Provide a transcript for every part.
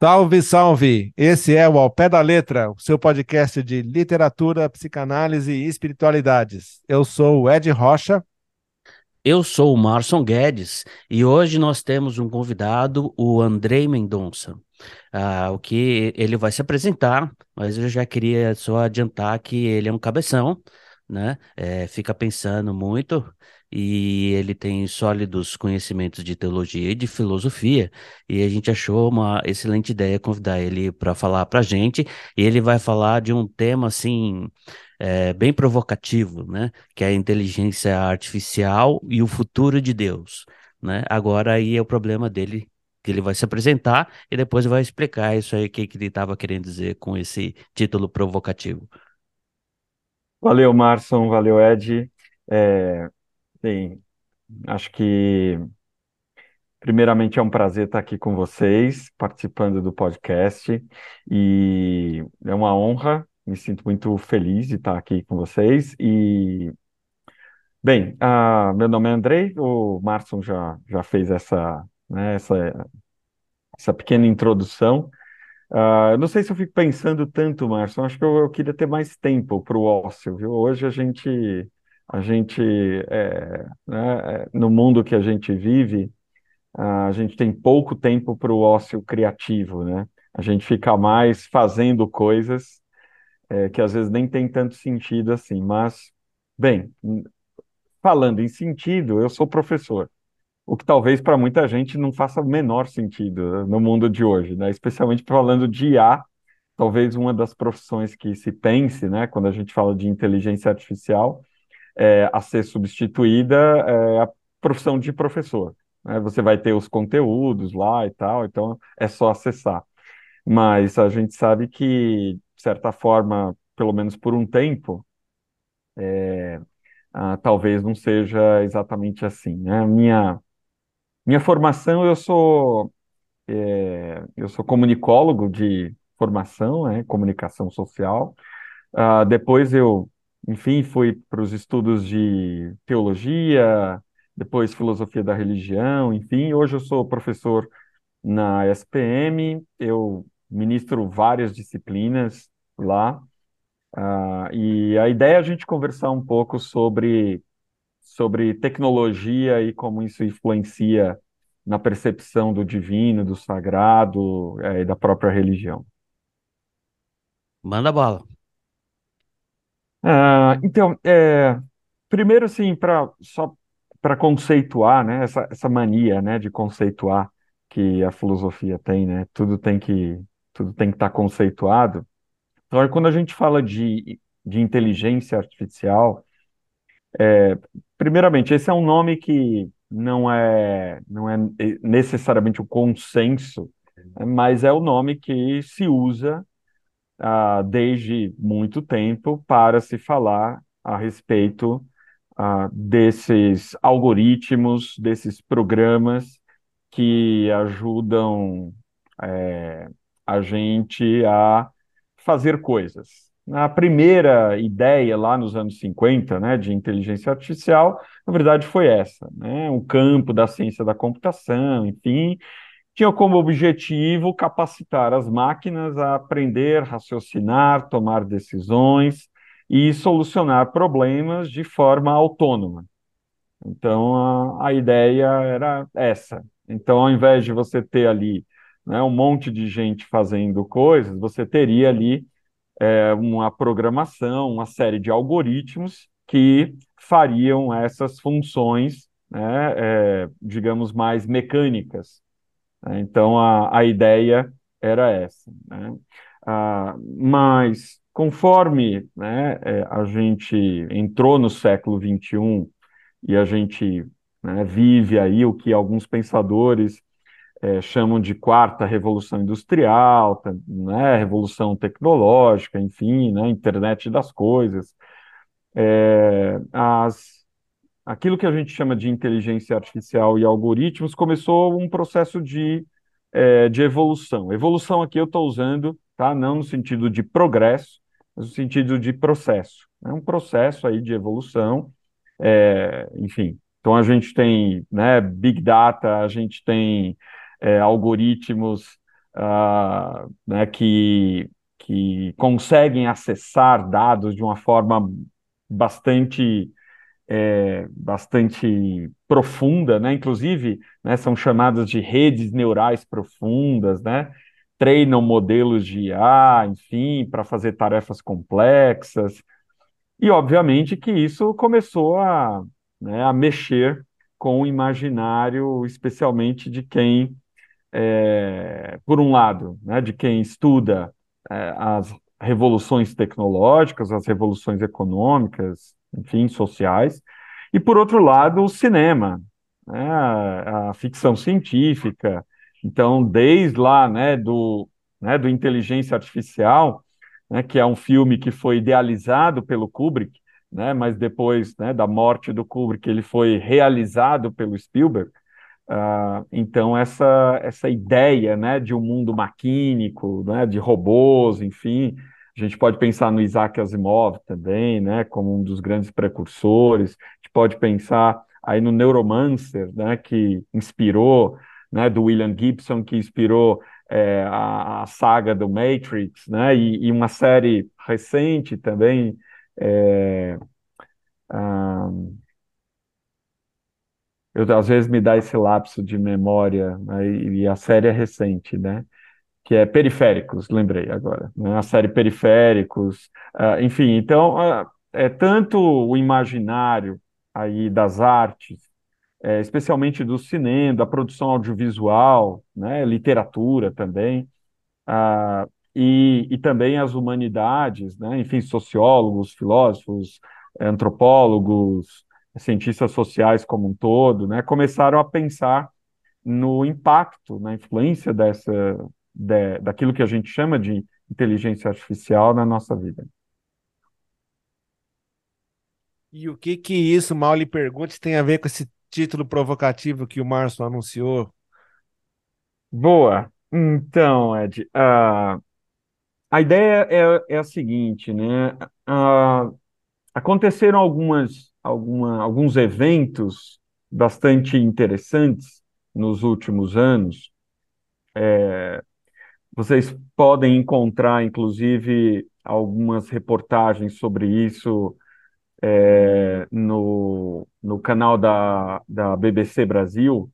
Salve, salve! Esse é o Ao Pé da Letra, o seu podcast de literatura, psicanálise e espiritualidades. Eu sou o Ed Rocha. Eu sou o Marson Guedes e hoje nós temos um convidado, o Andrei Mendonça. Ah, o que ele vai se apresentar, mas eu já queria só adiantar que ele é um cabeção, né? É, fica pensando muito e ele tem sólidos conhecimentos de teologia e de filosofia, e a gente achou uma excelente ideia convidar ele para falar para a gente, e ele vai falar de um tema assim. É, bem provocativo, né? Que é a inteligência artificial e o futuro de Deus, né? Agora aí é o problema dele que ele vai se apresentar e depois vai explicar isso aí que, que ele estava querendo dizer com esse título provocativo. Valeu, Marson, valeu, Ed. É, Sim, acho que primeiramente é um prazer estar aqui com vocês, participando do podcast, e é uma honra, me sinto muito feliz de estar aqui com vocês. E, bem, uh, meu nome é Andrei, o Marson já, já fez essa, né, essa, essa pequena introdução. Uh, eu não sei se eu fico pensando tanto, Marson, acho que eu, eu queria ter mais tempo para o ócio, viu? Hoje a gente a gente, é, né, é, no mundo que a gente vive, a gente tem pouco tempo para o ócio criativo, né? A gente fica mais fazendo coisas é, que às vezes nem tem tanto sentido assim. Mas, bem, falando em sentido, eu sou professor, o que talvez para muita gente não faça o menor sentido no mundo de hoje, né? Especialmente falando de IA, talvez uma das profissões que se pense, né, quando a gente fala de inteligência artificial, é, a ser substituída é a profissão de professor. Né? Você vai ter os conteúdos lá e tal, então é só acessar. Mas a gente sabe que, de certa forma, pelo menos por um tempo, é, ah, talvez não seja exatamente assim. Né? Minha, minha formação, eu sou, é, eu sou comunicólogo de formação, né? comunicação social. Ah, depois eu enfim, fui para os estudos de teologia, depois filosofia da religião, enfim, hoje eu sou professor na SPM, eu ministro várias disciplinas lá, uh, e a ideia é a gente conversar um pouco sobre, sobre tecnologia e como isso influencia na percepção do divino, do sagrado é, e da própria religião. Manda bala. Ah, então, é, primeiro, assim, para só para conceituar, né, essa, essa mania, né, de conceituar que a filosofia tem, né, tudo tem que tudo tem que estar tá conceituado. Então, quando a gente fala de, de inteligência artificial, é, primeiramente, esse é um nome que não é não é necessariamente o consenso, mas é o nome que se usa ah, desde muito tempo para se falar a respeito ah, desses algoritmos, desses programas que ajudam é, a gente a fazer coisas. A primeira ideia lá nos anos 50, né, de inteligência artificial, na verdade foi essa, né, um campo da ciência da computação, enfim, tinha como objetivo capacitar as máquinas a aprender, raciocinar, tomar decisões e solucionar problemas de forma autônoma. Então, a, a ideia era essa. Então, ao invés de você ter ali né, um monte de gente fazendo coisas, você teria ali é, uma programação, uma série de algoritmos que fariam essas funções, né, é, digamos, mais mecânicas? Então, a, a ideia era essa. Né? Ah, mas, conforme né, é, a gente entrou no século XXI e a gente né, vive aí o que alguns pensadores é, chamam de quarta revolução industrial, né, revolução tecnológica, enfim, né, internet das coisas, é, as aquilo que a gente chama de inteligência artificial e algoritmos começou um processo de, é, de evolução. Evolução aqui eu estou usando, tá? não no sentido de progresso, mas no sentido de processo. É um processo aí de evolução, é, enfim. Então a gente tem né, Big Data, a gente tem é, algoritmos uh, né, que, que conseguem acessar dados de uma forma bastante é, bastante profunda, né? Inclusive, né, são chamadas de redes neurais profundas, né? Treinam modelos de IA, enfim, para fazer tarefas complexas. E, obviamente, que isso começou a, né, a mexer com o imaginário, especialmente de quem, é, por um lado, né, de quem estuda é, as revoluções tecnológicas, as revoluções econômicas, enfim, sociais, e por outro lado, o cinema, né, a, a, ficção científica. Então, desde lá, né, do, né, do Inteligência Artificial, né, que é um filme que foi idealizado pelo Kubrick, né, mas depois né, da morte do Kubrick, ele foi realizado pelo Spielberg. Uh, então, essa, essa ideia né, de um mundo maquínico, né, de robôs, enfim, a gente pode pensar no Isaac Asimov também, né, como um dos grandes precursores. A gente pode pensar aí no Neuromancer, né, que inspirou, né, do William Gibson, que inspirou é, a, a, saga do Matrix, né, e, e uma série recente também. É, um, eu, às vezes me dá esse lapso de memória, né, e a série é recente, né? Que é Periféricos, lembrei agora, né? a série Periféricos, uh, enfim, então uh, é tanto o imaginário aí das artes, é, especialmente do cinema, da produção audiovisual, né? literatura também, uh, e, e também as humanidades, né? enfim, sociólogos, filósofos, antropólogos, cientistas sociais como um todo, né? começaram a pensar no impacto, na influência dessa, de, daquilo que a gente chama de inteligência artificial na nossa vida. E o que que isso, mal lhe pergunte, tem a ver com esse título provocativo que o Márcio anunciou? Boa. Então, Ed, uh, a ideia é, é, a seguinte, né? Uh, aconteceram algumas, alguma, alguns eventos bastante interessantes nos últimos anos. É, vocês podem encontrar, inclusive, algumas reportagens sobre isso é, no, no canal da, da BBC Brasil.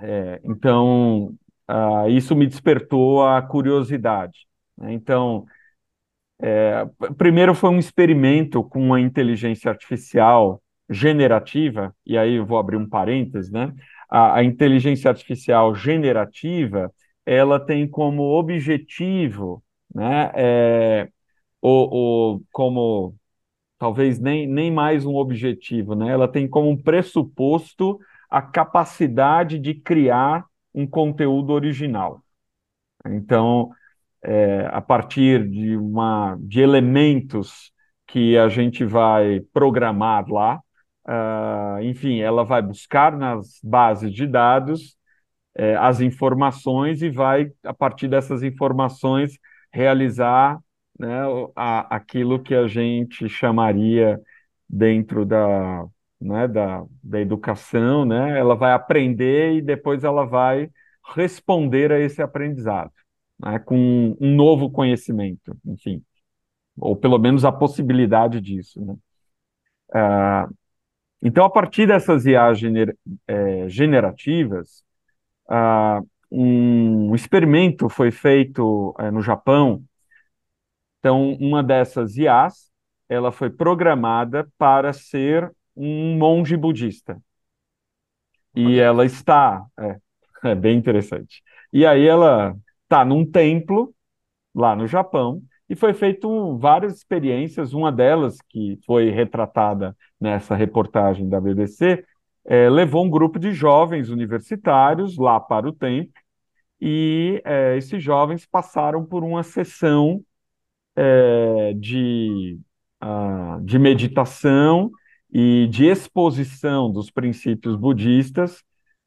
É, então, uh, isso me despertou a curiosidade. Né? Então, é, primeiro foi um experimento com a inteligência artificial generativa, e aí eu vou abrir um parênteses, né? A, a inteligência artificial generativa ela tem como objetivo, né, é, o, o, como talvez nem, nem mais um objetivo, né, ela tem como um pressuposto a capacidade de criar um conteúdo original. Então, é, a partir de, uma, de elementos que a gente vai programar lá, uh, enfim, ela vai buscar nas bases de dados é, as informações e vai, a partir dessas informações, realizar né, a, aquilo que a gente chamaria dentro da, né, da, da educação, né, ela vai aprender e depois ela vai responder a esse aprendizado, né, com um novo conhecimento, enfim, ou pelo menos a possibilidade disso. Né. Ah, então, a partir dessas IA gener, é, generativas, uh, um experimento foi feito uh, no Japão. Então, uma dessas IAs, ela foi programada para ser um monge budista. E ela está, é, é bem interessante. E aí ela está num templo lá no Japão e foi feito várias experiências. Uma delas que foi retratada nessa reportagem da BBC é, levou um grupo de jovens universitários lá para o templo e é, esses jovens passaram por uma sessão é, de, uh, de meditação e de exposição dos princípios budistas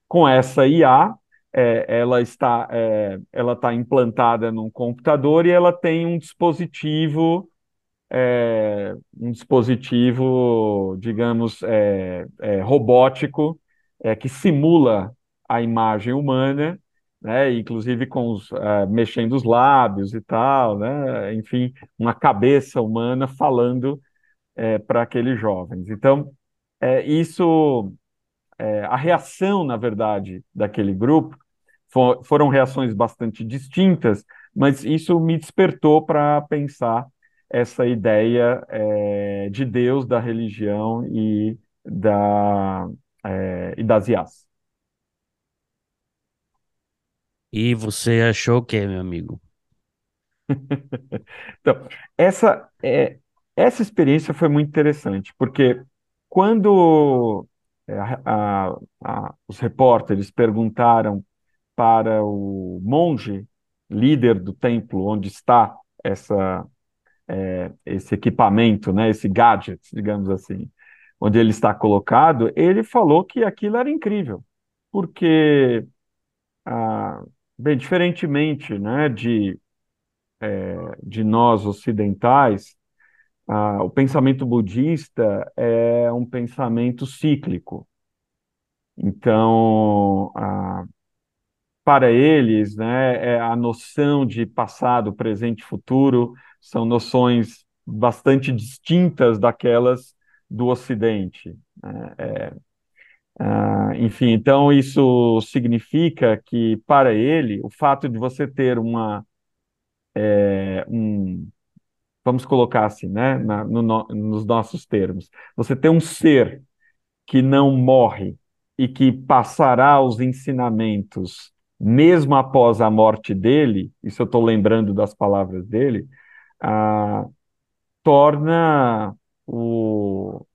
com essa IA. É, ela está é, ela está implantada num computador e ela tem um dispositivo é, um dispositivo, digamos, é, é, robótico, é, que simula a imagem humana, né, inclusive com os, uh, mexendo os lábios e tal, né, enfim, uma cabeça humana falando é, para aqueles jovens. Então, é, isso, é, a reação, na verdade, daquele grupo for, foram reações bastante distintas, mas isso me despertou para pensar essa ideia é, de Deus, da religião e, da, é, e das IAs. E você achou o que, meu amigo? então, essa, é, essa experiência foi muito interessante, porque quando é, a, a, os repórteres perguntaram para o monge, líder do templo, onde está essa, é, esse equipamento, né, esse gadget, digamos assim, onde ele está colocado, ele falou que aquilo era incrível, porque ah, Bem, diferentemente né, de, é, de nós ocidentais, ah, o pensamento budista é um pensamento cíclico. Então, ah, para eles, né, é a noção de passado, presente e futuro são noções bastante distintas daquelas do Ocidente. Né? É, ah, enfim, então isso significa que, para ele, o fato de você ter uma. É, um, vamos colocar assim, né, na, no, nos nossos termos, você ter um ser que não morre e que passará os ensinamentos mesmo após a morte dele, isso eu estou lembrando das palavras dele, torna o,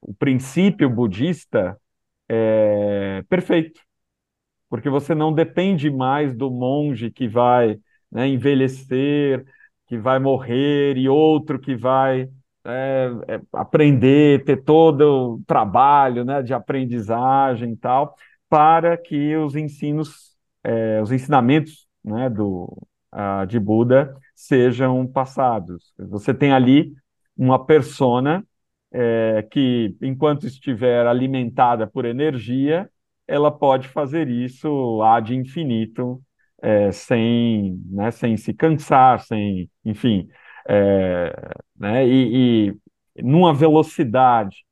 o princípio budista é perfeito, porque você não depende mais do monge que vai né, envelhecer, que vai morrer e outro que vai é, é, aprender, ter todo o trabalho né, de aprendizagem e tal, para que os ensinos, é, os ensinamentos né, do, uh, de Buda sejam passados. Você tem ali uma persona é, que, enquanto estiver alimentada por energia, ela pode fazer isso ad infinito, é, sem, né, sem se cansar, sem, enfim, é, né, e, e numa velocidade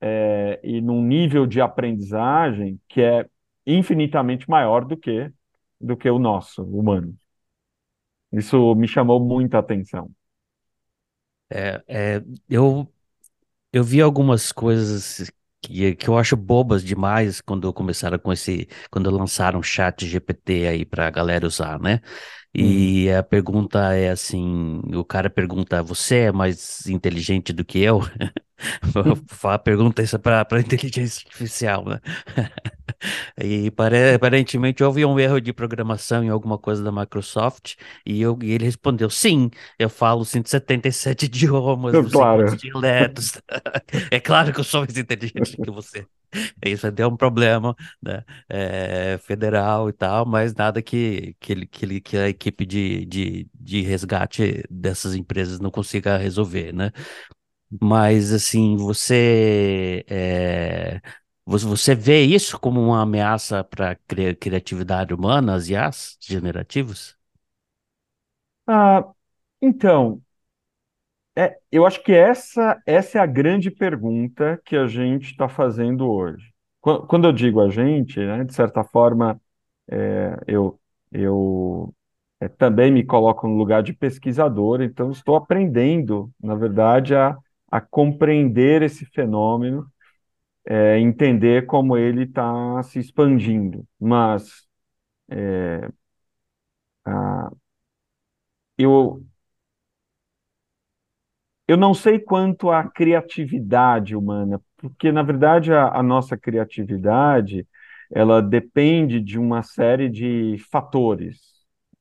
é, e num nível de aprendizagem que é infinitamente maior do que do que o nosso humano. Isso me chamou muita atenção. É, é, eu eu vi algumas coisas que, que eu acho bobas demais quando começaram com esse, quando lançaram o chat GPT aí pra galera usar, né? E uhum. a pergunta é assim, o cara pergunta, você é mais inteligente do que eu? a pergunta isso para para inteligência artificial, né? e aparentemente houve um erro de programação em alguma coisa da Microsoft e, eu, e ele respondeu: sim, eu falo 177 idiomas, claro. dialetos. é claro que eu sou mais inteligente que você. Isso deu um problema né? É, federal e tal, mas nada que, que, ele, que, ele, que a equipe de, de, de resgate dessas empresas não consiga resolver, né? Mas, assim, você, é, você vê isso como uma ameaça para a cri criatividade humana, as IAs generativos? Ah, então, é, eu acho que essa, essa é a grande pergunta que a gente está fazendo hoje. Quando eu digo a gente, né, de certa forma, é, eu, eu é, também me coloco no lugar de pesquisador, então estou aprendendo, na verdade, a a compreender esse fenômeno, é, entender como ele está se expandindo. Mas é, a, eu, eu não sei quanto à criatividade humana, porque, na verdade, a, a nossa criatividade ela depende de uma série de fatores,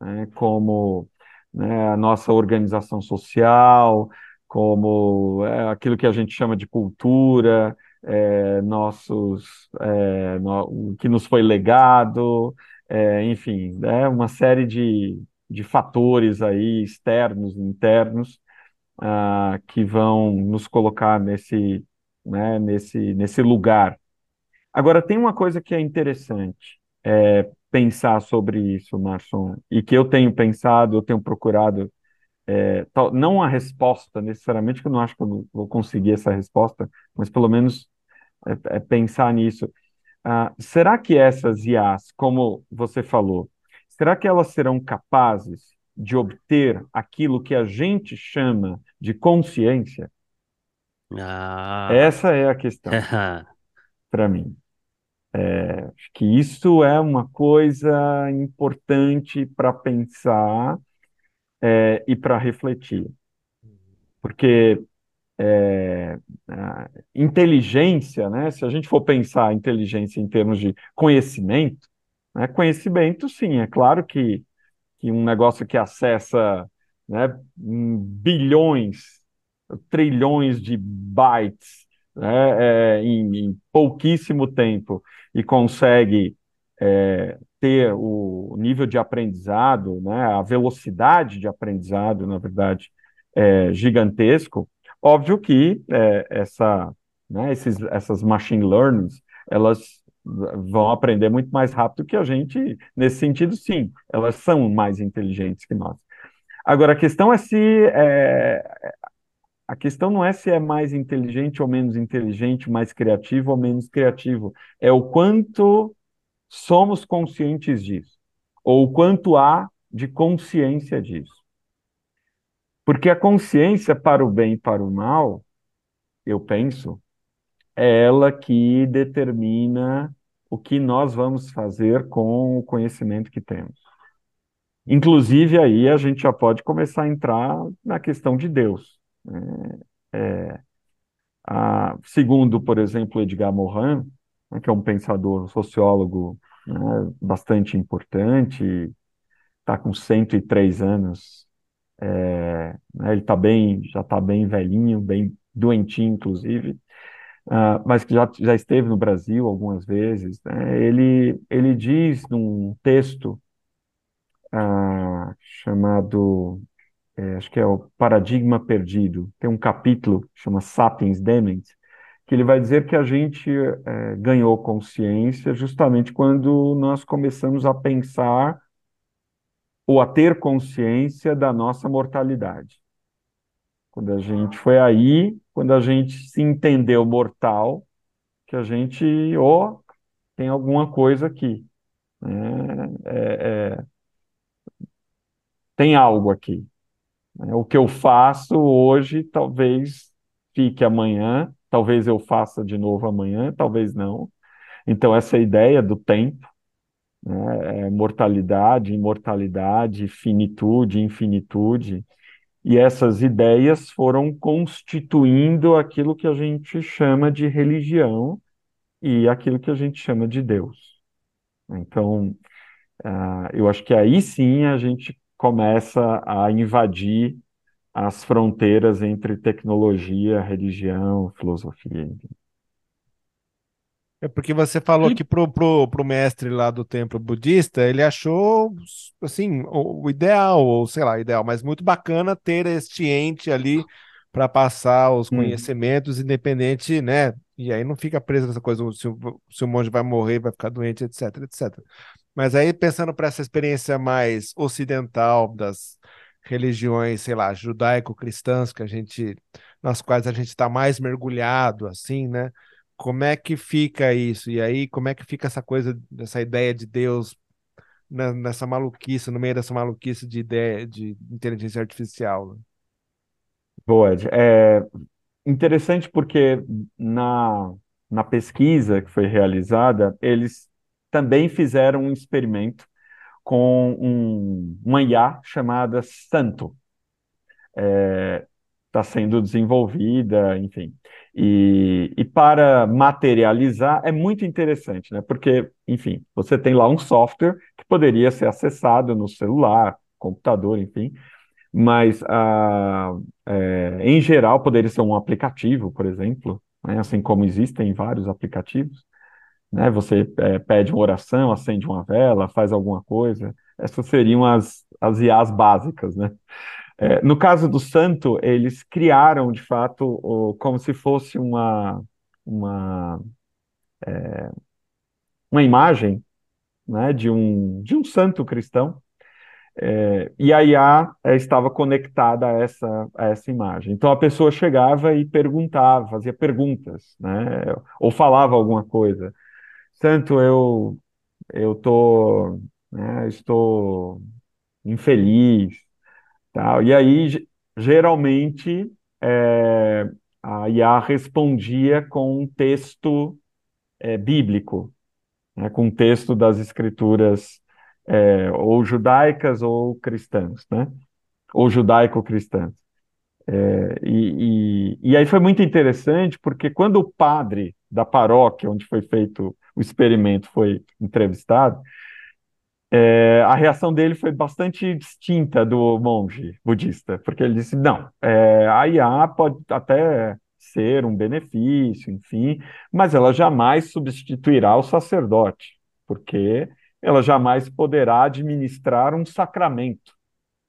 né, como né, a nossa organização social, como é, aquilo que a gente chama de cultura, é, nossos, é, no, o que nos foi legado, é, enfim, é uma série de, de fatores aí externos internos ah, que vão nos colocar nesse, né, nesse, nesse lugar. Agora, tem uma coisa que é interessante. É, pensar sobre isso, Marson, e que eu tenho pensado, eu tenho procurado, é, não a resposta necessariamente, que eu não acho que eu vou conseguir essa resposta, mas pelo menos é, é pensar nisso. Ah, será que essas IAs, como você falou, será que elas serão capazes de obter aquilo que a gente chama de consciência? Ah. Essa é a questão para mim. É, acho que isso é uma coisa importante para pensar é, e para refletir. Porque é, inteligência, né, se a gente for pensar inteligência em termos de conhecimento, né, conhecimento, sim, é claro que, que um negócio que acessa né, bilhões, trilhões de bytes né, é, em, em, pouquíssimo tempo e consegue é, ter o nível de aprendizado, né, a velocidade de aprendizado, na verdade, é, gigantesco, óbvio que é, essa, né, esses, essas machine learnings, elas vão aprender muito mais rápido que a gente, nesse sentido, sim, elas são mais inteligentes que nós. Agora, a questão é se é, a questão não é se é mais inteligente ou menos inteligente, mais criativo ou menos criativo. É o quanto somos conscientes disso, ou o quanto há de consciência disso. Porque a consciência para o bem e para o mal, eu penso, é ela que determina o que nós vamos fazer com o conhecimento que temos. Inclusive, aí a gente já pode começar a entrar na questão de Deus. É, é, a, segundo, por exemplo, Edgar Morin, né, que é um pensador, um sociólogo né, bastante importante, está com 103 anos, é, né, ele está bem, já está bem velhinho, bem doentinho, inclusive, uh, mas que já, já esteve no Brasil algumas vezes. Né, ele, ele diz num texto uh, chamado é, acho que é o Paradigma Perdido, tem um capítulo chama Sapiens Dement, que ele vai dizer que a gente é, ganhou consciência justamente quando nós começamos a pensar ou a ter consciência da nossa mortalidade. Quando a gente foi aí, quando a gente se entendeu mortal, que a gente, oh, tem alguma coisa aqui. Né? É, é, tem algo aqui. Né? O que eu faço hoje talvez fique amanhã, talvez eu faça de novo amanhã, talvez não. Então, essa ideia do tempo, né, é mortalidade, imortalidade, finitude, infinitude, e essas ideias foram constituindo aquilo que a gente chama de religião e aquilo que a gente chama de Deus. Então, uh, eu acho que aí sim a gente começa a invadir as fronteiras entre tecnologia, religião, filosofia. É porque você falou e... que pro, pro, pro mestre lá do templo budista, ele achou, assim, o, o ideal, ou sei lá, ideal, mas muito bacana ter este ente ali para passar os hum. conhecimentos, independente, né? E aí não fica preso nessa coisa, se o, se o monge vai morrer, vai ficar doente, etc, etc. Mas aí, pensando para essa experiência mais ocidental das religiões, sei lá, judaico-cristãs, que a gente, nas quais a gente está mais mergulhado, assim, né? Como é que fica isso? E aí, como é que fica essa coisa, essa ideia de Deus nessa maluquice, no meio dessa maluquice de ideia de inteligência artificial? Né? Boa, Ed. É interessante porque na, na pesquisa que foi realizada, eles também fizeram um experimento com um, uma IA chamada Santo. Está é, sendo desenvolvida, enfim. E, e, para materializar é muito interessante, né? Porque, enfim, você tem lá um software que poderia ser acessado no celular, computador, enfim, mas ah, é, em geral poderia ser um aplicativo, por exemplo, né? assim como existem vários aplicativos né? Você é, pede uma oração, acende uma vela, faz alguma coisa. Essas seriam as, as IAs básicas, né? É, no caso do santo, eles criaram, de fato, o, como se fosse uma, uma, é, uma imagem né, de um, de um santo cristão, é, e a IA é, estava conectada a essa, a essa imagem. Então a pessoa chegava e perguntava, fazia perguntas, né, ou falava alguma coisa. Santo, eu eu tô, né, estou infeliz, tal. E aí geralmente é, a IA respondia com um texto é, bíblico, né, com um texto das escrituras é, ou judaicas ou cristãs, né, ou judaico-cristãs. É, e, e, e aí foi muito interessante, porque quando o padre da paróquia onde foi feito o experimento foi entrevistado, é, a reação dele foi bastante distinta do monge budista, porque ele disse: não, é, a IA pode até ser um benefício, enfim, mas ela jamais substituirá o sacerdote, porque ela jamais poderá administrar um sacramento,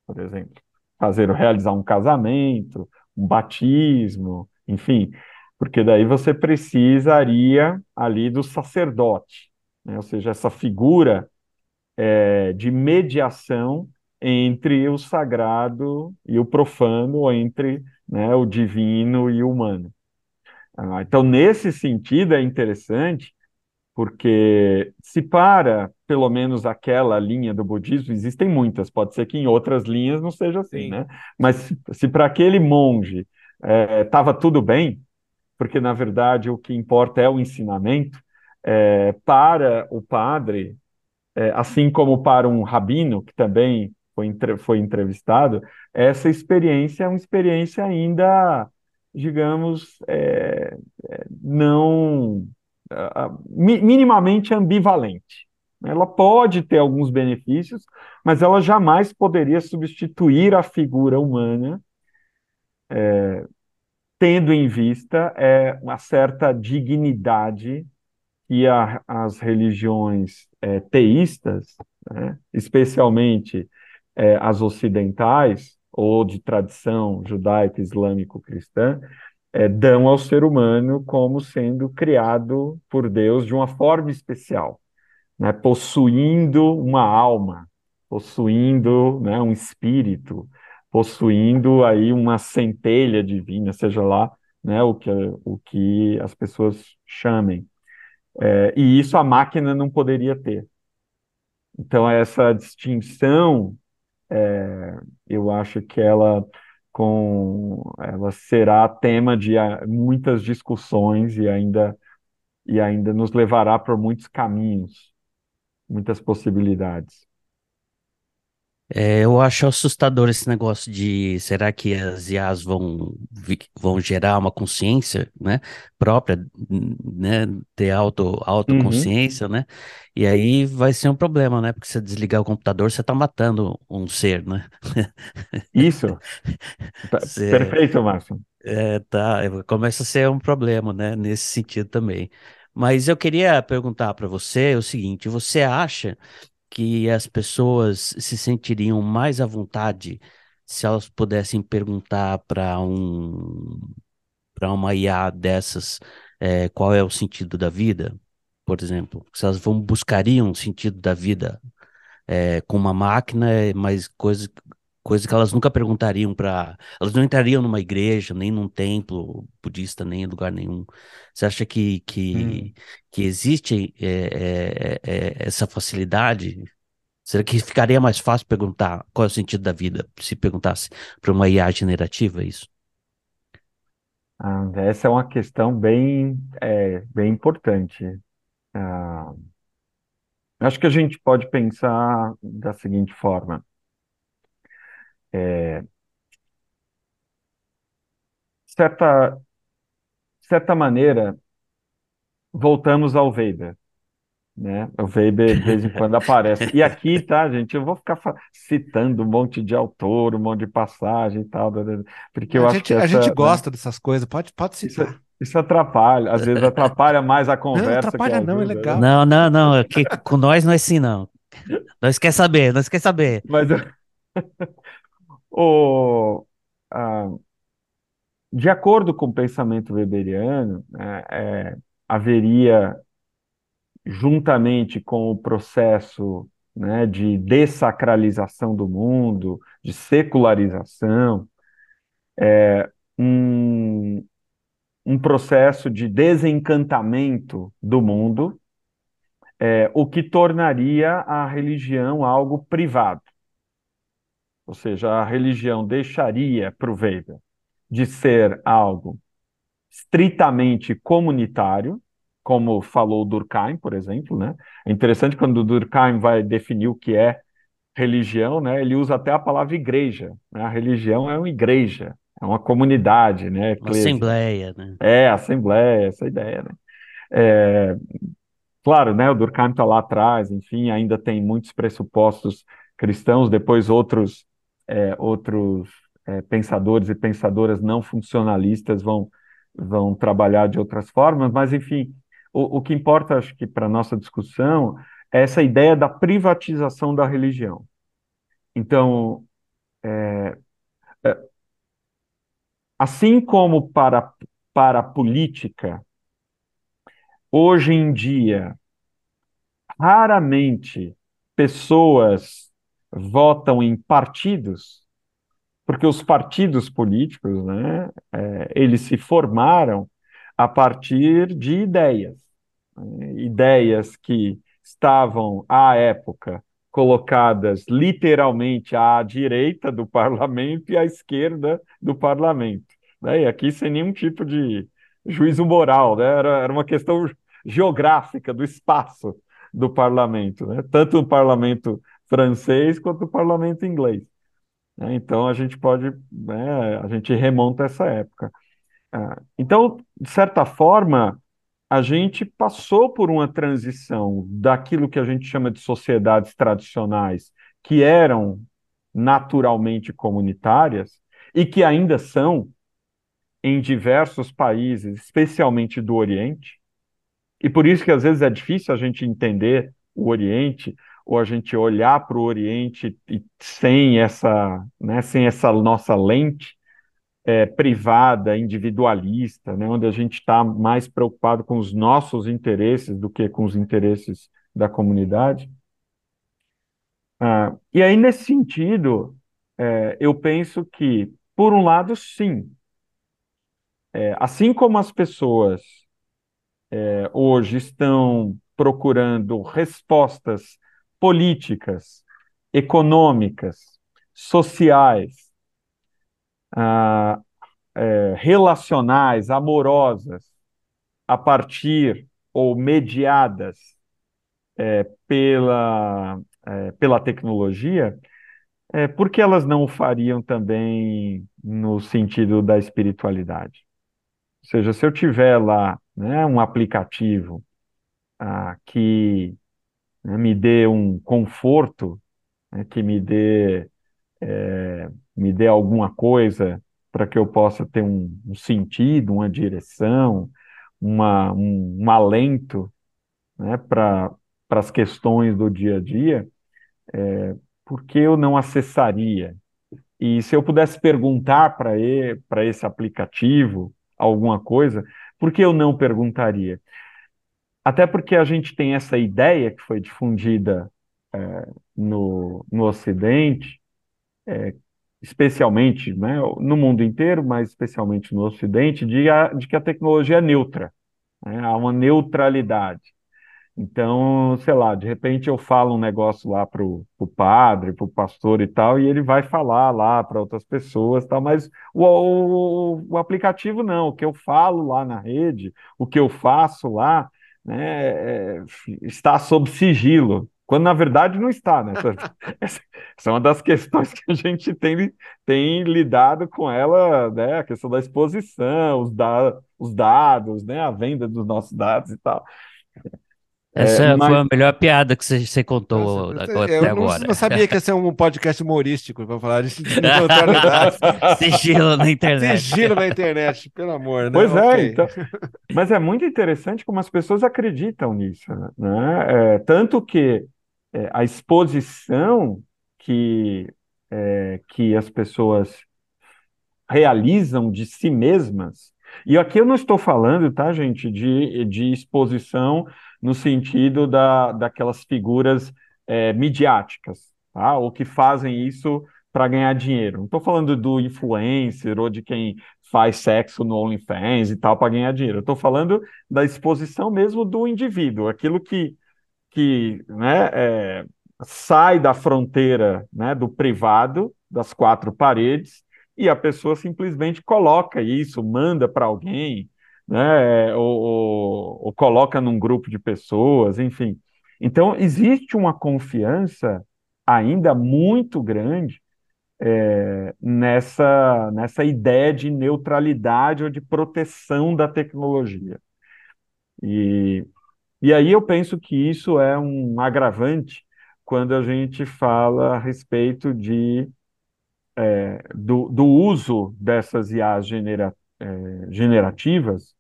por exemplo, fazer realizar um casamento, um batismo, enfim, porque daí você precisaria ali do sacerdote, né? ou seja, essa figura é, de mediação entre o sagrado e o profano, ou entre né, o divino e o humano. Ah, então, nesse sentido, é interessante, porque se para, pelo menos, aquela linha do budismo, existem muitas, pode ser que em outras linhas não seja assim, Sim. né? Mas se, se para aquele monge estava é, tudo bem, porque na verdade o que importa é o ensinamento, é, para o padre, é, assim como para um rabino, que também foi, foi entrevistado, essa experiência é uma experiência ainda, digamos, é, é não minimamente ambivalente. Ela pode ter alguns benefícios, mas ela jamais poderia substituir a figura humana, é, tendo em vista é, uma certa dignidade que a, as religiões é, teístas, né, especialmente é, as ocidentais, ou de tradição judaica, islâmico-cristã, é, dão ao ser humano como sendo criado por Deus de uma forma especial, né, possuindo uma alma, possuindo né, um espírito, possuindo aí uma centelha divina, seja lá né, o, que, o que as pessoas chamem. É, e isso a máquina não poderia ter. Então, essa distinção, é, eu acho que ela, com, ela será tema de muitas discussões e ainda, e ainda nos levará por muitos caminhos, muitas possibilidades. É, eu acho assustador esse negócio de será que as IAs vão, vão gerar uma consciência né, própria, né, ter auto, autoconsciência, uhum. né? E aí vai ser um problema, né? Porque se você desligar o computador, você está matando um ser, né? Isso. Você, Perfeito, Márcio. É, tá, começa a ser um problema, né? Nesse sentido também. Mas eu queria perguntar para você o seguinte: você acha que as pessoas se sentiriam mais à vontade se elas pudessem perguntar para um para uma IA dessas é, qual é o sentido da vida, por exemplo, se elas vão buscariam o sentido da vida é, com uma máquina, mas coisa coisa que elas nunca perguntariam para. Elas não entrariam numa igreja, nem num templo budista, nem em lugar nenhum. Você acha que, que, hum. que existe é, é, é, essa facilidade? Será que ficaria mais fácil perguntar qual é o sentido da vida se perguntasse para uma IA generativa isso? Ah, essa é uma questão bem, é, bem importante. Ah, acho que a gente pode pensar da seguinte forma. É, certa, certa maneira, voltamos ao Weber. Né? O Weber de vez em quando aparece. E aqui, tá, gente? Eu vou ficar citando um monte de autor, um monte de passagem e tal, porque eu a acho gente, que essa, a gente gosta né? dessas coisas, pode, pode citar. Isso, isso, atrapalha, às vezes atrapalha mais a conversa. Não atrapalha, não, é legal. Não, não, não, que, com nós não é assim, não. Nós quer saber, nós quer saber. Mas o, de acordo com o pensamento weberiano, é, é, haveria juntamente com o processo né, de dessacralização do mundo, de secularização, é, um, um processo de desencantamento do mundo, é, o que tornaria a religião algo privado. Ou seja, a religião deixaria, para o Weber, de ser algo estritamente comunitário, como falou Durkheim, por exemplo, né? É interessante quando Durkheim vai definir o que é religião, né? Ele usa até a palavra igreja. Né? A religião é uma igreja, é uma comunidade, né? Assembleia, né? É, assembleia, essa ideia, né? É, claro, né? O Durkheim está lá atrás, enfim, ainda tem muitos pressupostos cristãos, depois outros, é, outros é, pensadores e pensadoras não funcionalistas vão, vão trabalhar de outras formas, mas, enfim, o, o que importa, acho que, para a nossa discussão é essa ideia da privatização da religião. Então, é, é, assim como para, para a política, hoje em dia, raramente pessoas votam em partidos, porque os partidos políticos, né, é, eles se formaram a partir de ideias, né, ideias que estavam à época colocadas literalmente à direita do parlamento e à esquerda do parlamento. Né? E aqui sem nenhum tipo de juízo moral, né? era, era uma questão geográfica do espaço do parlamento, né? tanto o parlamento francês quanto o parlamento inglês. Né? Então a gente pode, né, a gente remonta essa época. Ah, então, de certa forma, a gente passou por uma transição daquilo que a gente chama de sociedades tradicionais, que eram naturalmente comunitárias e que ainda são em diversos países, especialmente do Oriente. E por isso que às vezes é difícil a gente entender o Oriente ou a gente olhar para o Oriente e, sem essa, né, sem essa nossa lente é, privada, individualista, né, onde a gente está mais preocupado com os nossos interesses do que com os interesses da comunidade. Ah, e aí, nesse sentido, é, eu penso que, por um lado, sim, é, assim como as pessoas é, hoje estão procurando respostas políticas, econômicas, sociais, ah, é, relacionais, amorosas, a partir ou mediadas é, pela, é, pela tecnologia, é, por que elas não o fariam também no sentido da espiritualidade? Ou seja, se eu tiver lá né, um aplicativo ah, que né, me dê um conforto, né, que me dê, é, me dê alguma coisa para que eu possa ter um, um sentido, uma direção, uma, um, um alento né, para as questões do dia a dia, é, por que eu não acessaria? E se eu pudesse perguntar para esse aplicativo alguma coisa, por que eu não perguntaria? Até porque a gente tem essa ideia que foi difundida é, no, no Ocidente, é, especialmente né, no mundo inteiro, mas especialmente no Ocidente, de, a, de que a tecnologia é neutra. Né, há uma neutralidade. Então, sei lá, de repente eu falo um negócio lá para o padre, para o pastor e tal, e ele vai falar lá para outras pessoas tal, mas o, o, o aplicativo não, o que eu falo lá na rede, o que eu faço lá, né, é, está sob sigilo, quando na verdade não está, né? Essa, essa é uma das questões que a gente tem, tem lidado com ela, né? A questão da exposição, os, da, os dados, né? A venda dos nossos dados e tal. Essa é, mas... foi a melhor piada que você, contou Nossa, até eu agora. Eu não sabia que ia ser um podcast humorístico para falar de Sigilo na internet. Sigilo na internet, pelo amor, né? Pois é, okay. então... mas é muito interessante como as pessoas acreditam nisso, né? É, tanto que é, a exposição que, é, que as pessoas realizam de si mesmas, e aqui eu não estou falando, tá, gente, de, de exposição no sentido da, daquelas figuras é, midiáticas, tá? ou que fazem isso para ganhar dinheiro. Não estou falando do influencer ou de quem faz sexo no OnlyFans e tal para ganhar dinheiro. Estou falando da exposição mesmo do indivíduo, aquilo que, que né, é, sai da fronteira né, do privado, das quatro paredes, e a pessoa simplesmente coloca isso, manda para alguém, né, ou, ou, ou coloca num grupo de pessoas, enfim. Então, existe uma confiança ainda muito grande é, nessa, nessa ideia de neutralidade ou de proteção da tecnologia. E, e aí eu penso que isso é um agravante quando a gente fala a respeito de, é, do, do uso dessas IAs genera, é, generativas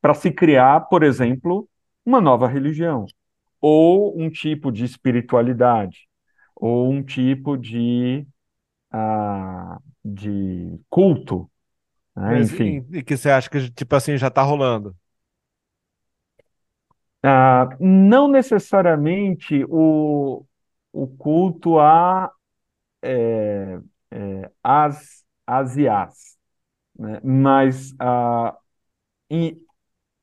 para se criar, por exemplo, uma nova religião, ou um tipo de espiritualidade, ou um tipo de de culto, né? Mas, enfim. E, e que você acha que, tipo assim, já está rolando? Ah, não necessariamente o, o culto a é, é, as, as IAs, né? mas ah,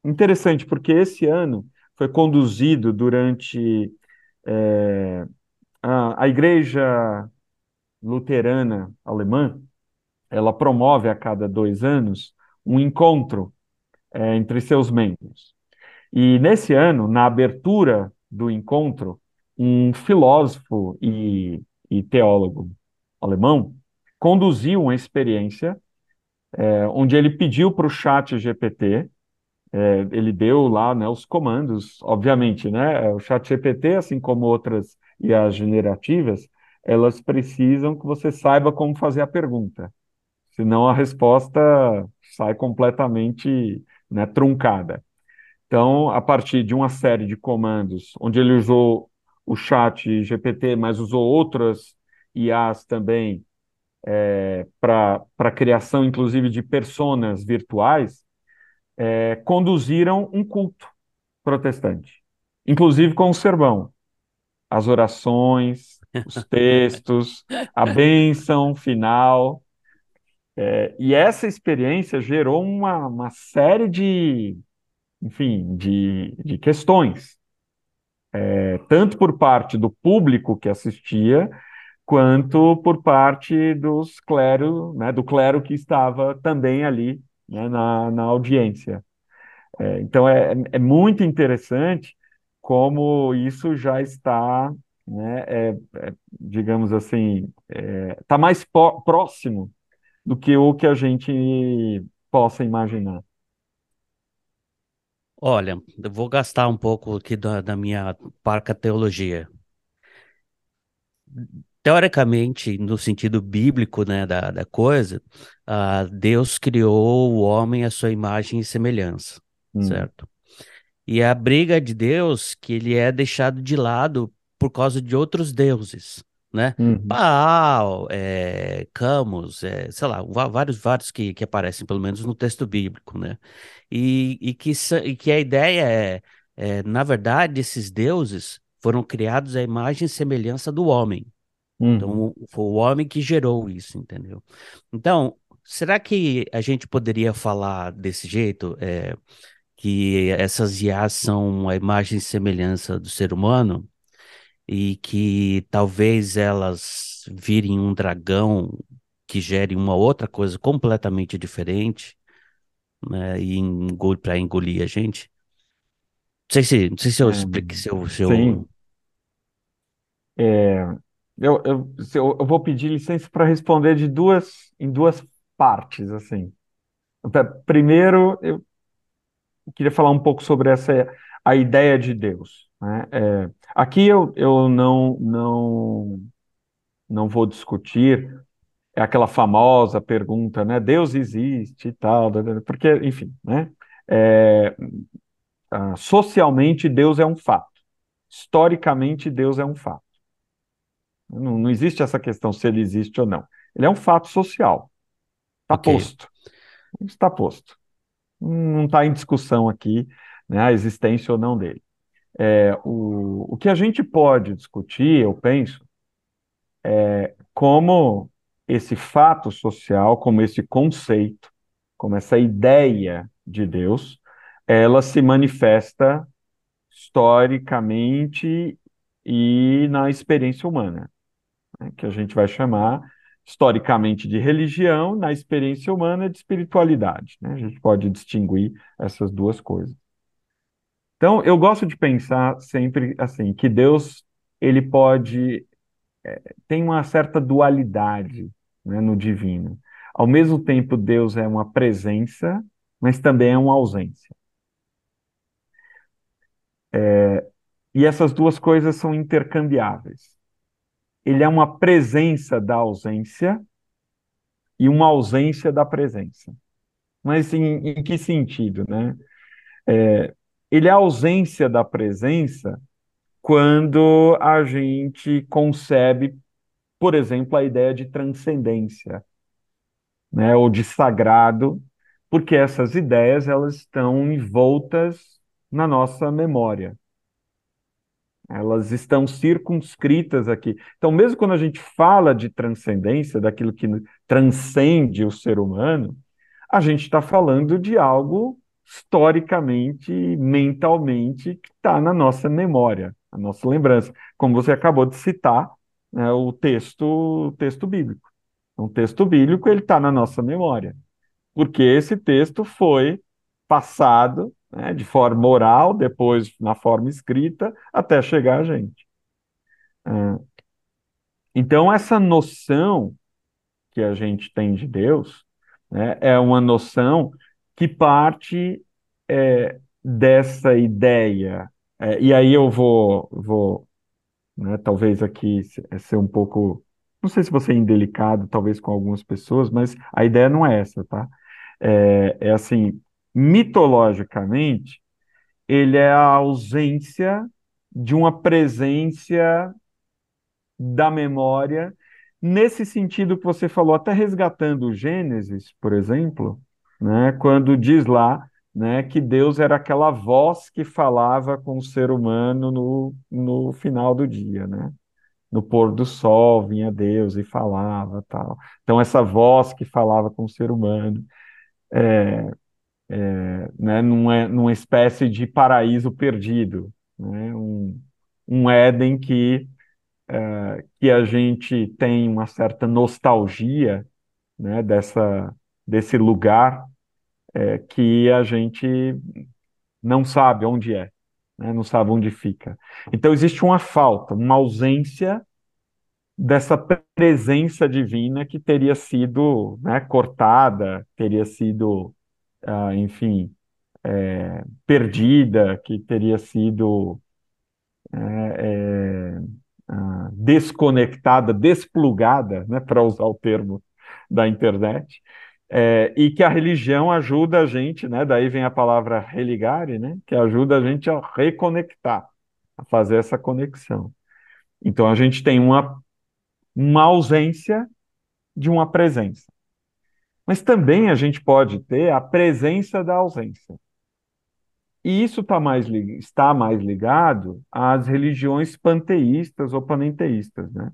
interessante porque esse ano foi conduzido durante é, a, a igreja luterana alemã, ela promove a cada dois anos um encontro é, entre seus membros. E nesse ano, na abertura do encontro, um filósofo e, e teólogo alemão conduziu uma experiência é, onde ele pediu para o chat GPT, é, ele deu lá né, os comandos, obviamente, né, o chat GPT, assim como outras IAs generativas, elas precisam que você saiba como fazer a pergunta. Senão a resposta sai completamente né, truncada. Então, a partir de uma série de comandos, onde ele usou o chat GPT, mas usou outras IAs também é, para a criação, inclusive, de personas virtuais, é, conduziram um culto protestante, inclusive com o sermão, as orações, os textos, a bênção final. É, e essa experiência gerou uma, uma série de, enfim, de, de questões, é, tanto por parte do público que assistia, quanto por parte dos clero, né, do clero que estava também ali né, na, na audiência. É, então é, é muito interessante como isso já está né, é, é, digamos assim, está é, mais próximo do que o que a gente possa imaginar. Olha, eu vou gastar um pouco aqui da, da minha parca teologia. Teoricamente, no sentido bíblico né, da, da coisa, uh, Deus criou o homem à sua imagem e semelhança, hum. certo? E a briga de Deus que ele é deixado de lado por causa de outros deuses, né? Uhum. Baal, é, Camus, é, sei lá, vários, vários que, que aparecem, pelo menos no texto bíblico, né? E, e, que, e que a ideia é, é, na verdade, esses deuses foram criados à imagem e semelhança do homem. Uhum. Então, foi o homem que gerou isso, entendeu? Então, será que a gente poderia falar desse jeito? É, que essas IAs são a imagem e semelhança do ser humano? e que talvez elas virem um dragão que gere uma outra coisa completamente diferente, né, e engol para engolir a gente. Não sei se, não sei se eu é, expliquei, se eu, se eu... Sim. É, eu, eu, eu, vou pedir licença para responder de duas, em duas partes, assim. Primeiro, eu queria falar um pouco sobre essa a ideia de Deus. Né? É, aqui eu, eu não, não, não vou discutir é aquela famosa pergunta, né? Deus existe e tal, porque, enfim, né? É, ah, socialmente, Deus é um fato. Historicamente, Deus é um fato. Não, não existe essa questão se ele existe ou não. Ele é um fato social. Está okay. posto. Está posto. Não está em discussão aqui né, a existência ou não dele. É, o, o que a gente pode discutir, eu penso, é como esse fato social, como esse conceito, como essa ideia de Deus, ela se manifesta historicamente e na experiência humana, né, que a gente vai chamar historicamente de religião, na experiência humana de espiritualidade. Né? A gente pode distinguir essas duas coisas. Então, eu gosto de pensar sempre assim, que Deus ele pode é, tem uma certa dualidade né, no divino. Ao mesmo tempo, Deus é uma presença, mas também é uma ausência. É, e essas duas coisas são intercambiáveis. Ele é uma presença da ausência e uma ausência da presença. Mas em, em que sentido, né? É, ele é a ausência da presença quando a gente concebe, por exemplo, a ideia de transcendência, né, ou de sagrado, porque essas ideias elas estão envoltas na nossa memória. Elas estão circunscritas aqui. Então, mesmo quando a gente fala de transcendência, daquilo que transcende o ser humano, a gente está falando de algo historicamente, mentalmente, que está na nossa memória, a nossa lembrança. Como você acabou de citar, né, o texto, o texto bíblico. O texto bíblico ele está na nossa memória, porque esse texto foi passado né, de forma oral, depois na forma escrita, até chegar a gente. Ah, então, essa noção que a gente tem de Deus né, é uma noção que parte é, dessa ideia. É, e aí eu vou, vou né, talvez aqui ser um pouco, não sei se você é indelicado, talvez com algumas pessoas, mas a ideia não é essa, tá? É, é assim, mitologicamente, ele é a ausência de uma presença da memória, nesse sentido que você falou, até resgatando o Gênesis, por exemplo, né, quando diz lá né, que Deus era aquela voz que falava com o ser humano no, no final do dia, né? No pôr do sol vinha Deus e falava tal. Então essa voz que falava com o ser humano é, é, né, numa, numa espécie de paraíso perdido, né, um, um Éden que, é, que a gente tem uma certa nostalgia né, dessa, desse lugar é, que a gente não sabe onde é, né, não sabe onde fica. Então existe uma falta, uma ausência dessa presença divina que teria sido né, cortada, teria sido ah, enfim, é, perdida, que teria sido é, é, ah, desconectada, desplugada, né, para usar o termo da internet, é, e que a religião ajuda a gente, né, daí vem a palavra religare, né, que ajuda a gente a reconectar, a fazer essa conexão. Então a gente tem uma, uma ausência de uma presença. Mas também a gente pode ter a presença da ausência. E isso tá mais, está mais ligado às religiões panteístas ou panenteístas, né?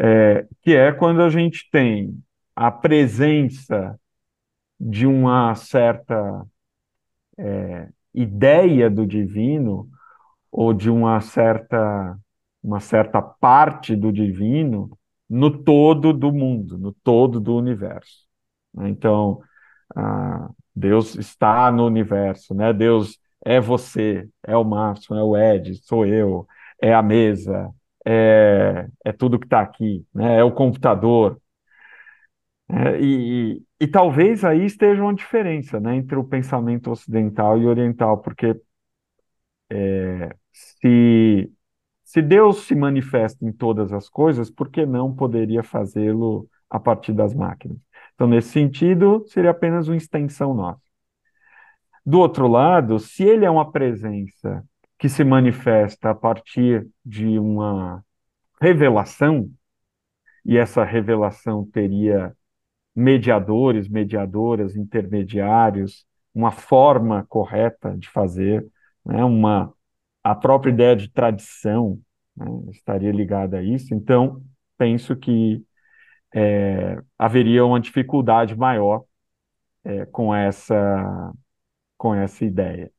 É, que é quando a gente tem a presença de uma certa é, ideia do divino ou de uma certa, uma certa parte do divino no todo do mundo, no todo do universo. Né? Então, ah, Deus está no universo, né? Deus é você, é o Márcio, é o Ed, sou eu, é a mesa, é, é tudo que está aqui, né? É o computador. É, e, e, e, talvez aí esteja uma diferença, né, entre o pensamento ocidental e oriental, porque é, se, se Deus se manifesta em todas as coisas, por que não poderia fazê-lo a partir das máquinas? Então, nesse sentido, seria apenas uma extensão nossa. Do outro lado, se ele é uma presença que se manifesta a partir de uma revelação, e essa revelação teria mediadores, mediadoras, intermediários, uma forma correta de fazer, né? uma, a própria ideia de tradição né, estaria ligada a isso. Então, penso que é, haveria uma dificuldade maior é, com essa com essa ideia.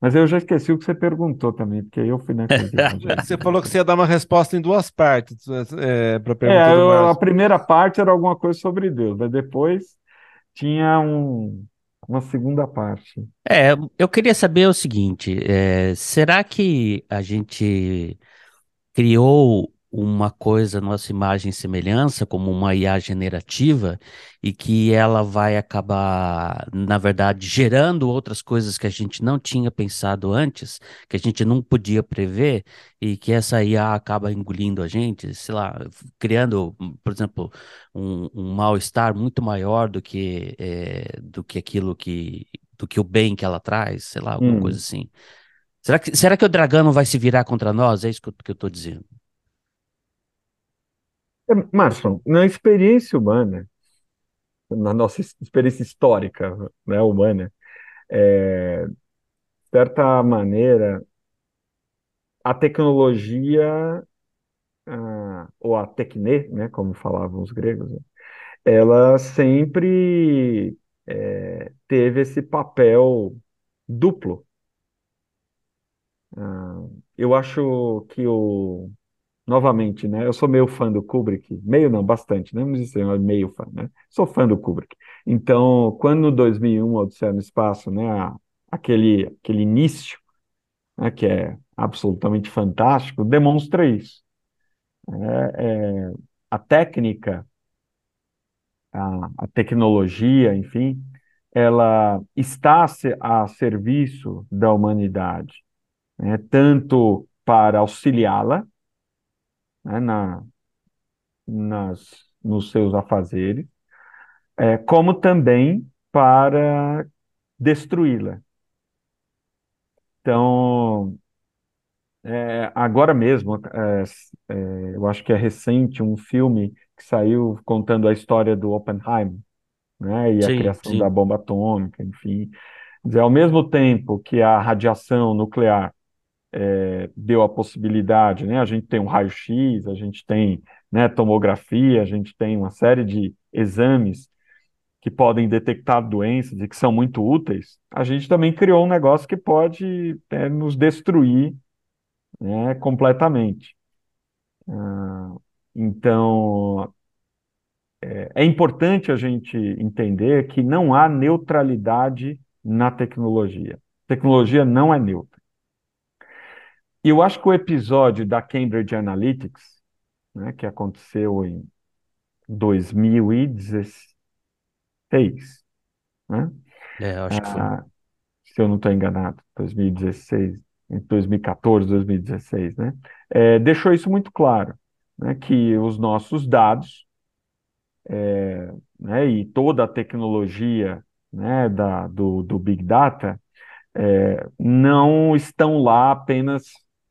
Mas eu já esqueci o que você perguntou também, porque eu fui nessa viagem. Você falou que você ia dar uma resposta em duas partes é, para a pergunta é, do eu, a primeira parte era alguma coisa sobre Deus, mas depois tinha um, uma segunda parte. É, eu queria saber o seguinte: é, será que a gente criou uma coisa, nossa imagem e semelhança, como uma IA generativa, e que ela vai acabar, na verdade, gerando outras coisas que a gente não tinha pensado antes, que a gente não podia prever, e que essa IA acaba engolindo a gente, sei lá, criando, por exemplo, um, um mal-estar muito maior do que, é, do que aquilo que, do que o bem que ela traz, sei lá, alguma Hum. coisa assim. Será que, será que o dragão vai se virar contra nós? É isso que eu, que eu tô dizendo. É, Márcio, na experiência humana, na nossa experiência histórica, né, humana, é, de certa maneira, a tecnologia, ou a tecne, né, como falavam os gregos, né, ela sempre é, teve esse papel duplo. Ah, eu acho que o Novamente, né? Eu sou meio fã do Kubrick, meio não, bastante, né? Vamos dizer, mas meio fã, né? Sou fã do Kubrick. Então, quando no 2001, Odisseia no Espaço, né? a- Aquele, aquele início, né? Que é absolutamente fantástico, demonstra isso. É, é, a técnica, a, a tecnologia, enfim, ela está a serviço da humanidade, né? Tanto para auxiliá-la, né? Na, nas, nos seus afazeres, é, como também para destruí-la. Então, é, agora mesmo, é, é, eu acho que é recente um filme que saiu contando a história do Oppenheimer, né, e a Sim, criação da sim. bomba atômica, enfim. Quer dizer, ao mesmo tempo que a radiação nuclear é, deu a possibilidade, né, a gente tem um raio-x, a gente tem, né, tomografia, a gente tem uma série de exames que podem detectar doenças e que são muito úteis, a gente também criou um negócio que pode é, nos destruir né, completamente. Ah, então, é, é importante a gente entender que não há neutralidade na tecnologia. Tecnologia não é neutra. E eu acho que o episódio da Cambridge Analytics, né, que aconteceu em 2016, né? É, acho que foi. Ah, se eu não estou enganado, 2016, entre 2014 e 2016, né? É, deixou isso muito claro, né? Que os nossos dados, é, né, e toda a tecnologia, né, da, do, do Big Data, é, não estão lá apenas,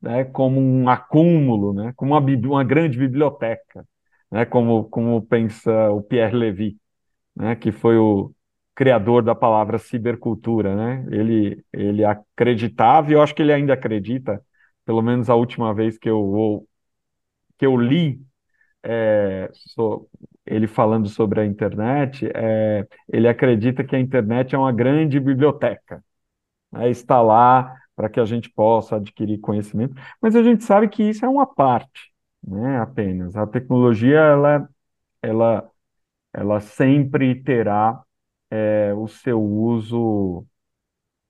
né, como um acúmulo, né, como uma, uma grande biblioteca, né, como, como pensa o Pierre Levy né, que foi o criador da palavra cibercultura, né? Ele, ele acreditava, e eu acho que ele ainda acredita, pelo menos a última vez que eu, que eu li é, so- ele falando sobre a internet, é, ele acredita que a internet é uma grande biblioteca, né? Está lá para que a gente possa adquirir conhecimento, mas a gente sabe que isso é uma parte, né, apenas. A tecnologia, ela, ela, ela sempre terá é, o seu uso,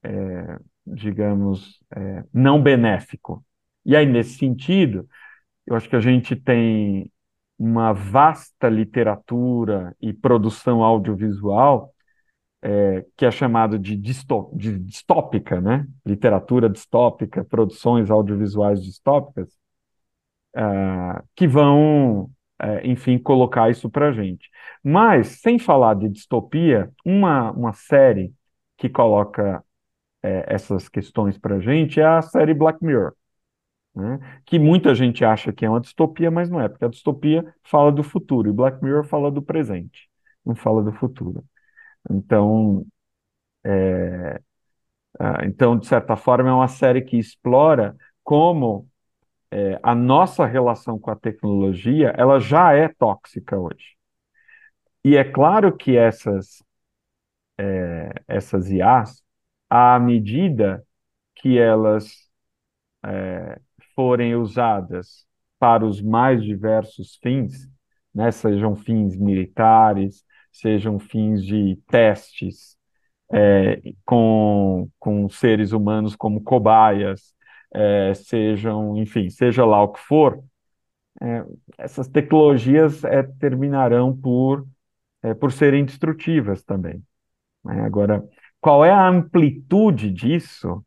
é, digamos, é, não benéfico. E aí, nesse sentido, eu acho que a gente tem uma vasta literatura e produção audiovisual é, que é chamado de, de distópica, né? Literatura distópica, produções audiovisuais distópicas, ah, que vão, é, enfim, colocar isso para gente. Mas, sem falar de distopia, uma, uma série que coloca é, essas questões para gente é a série Black Mirror, né? Que muita gente acha que é uma distopia, mas não é, porque a distopia fala do futuro e Black Mirror fala do presente, não fala do futuro. Então, Uh, então, de certa forma, é uma série que explora como é, a nossa relação com a tecnologia ela já é tóxica hoje. E é claro que essas, é, essas IAs, à medida que elas é, forem usadas para os mais diversos fins, né, sejam fins militares, sejam fins de testes é, com, com seres humanos como cobaias, é, sejam, enfim, seja lá o que for, é, essas tecnologias é, terminarão por, é, por serem destrutivas também. Né? Agora, qual é a amplitude disso?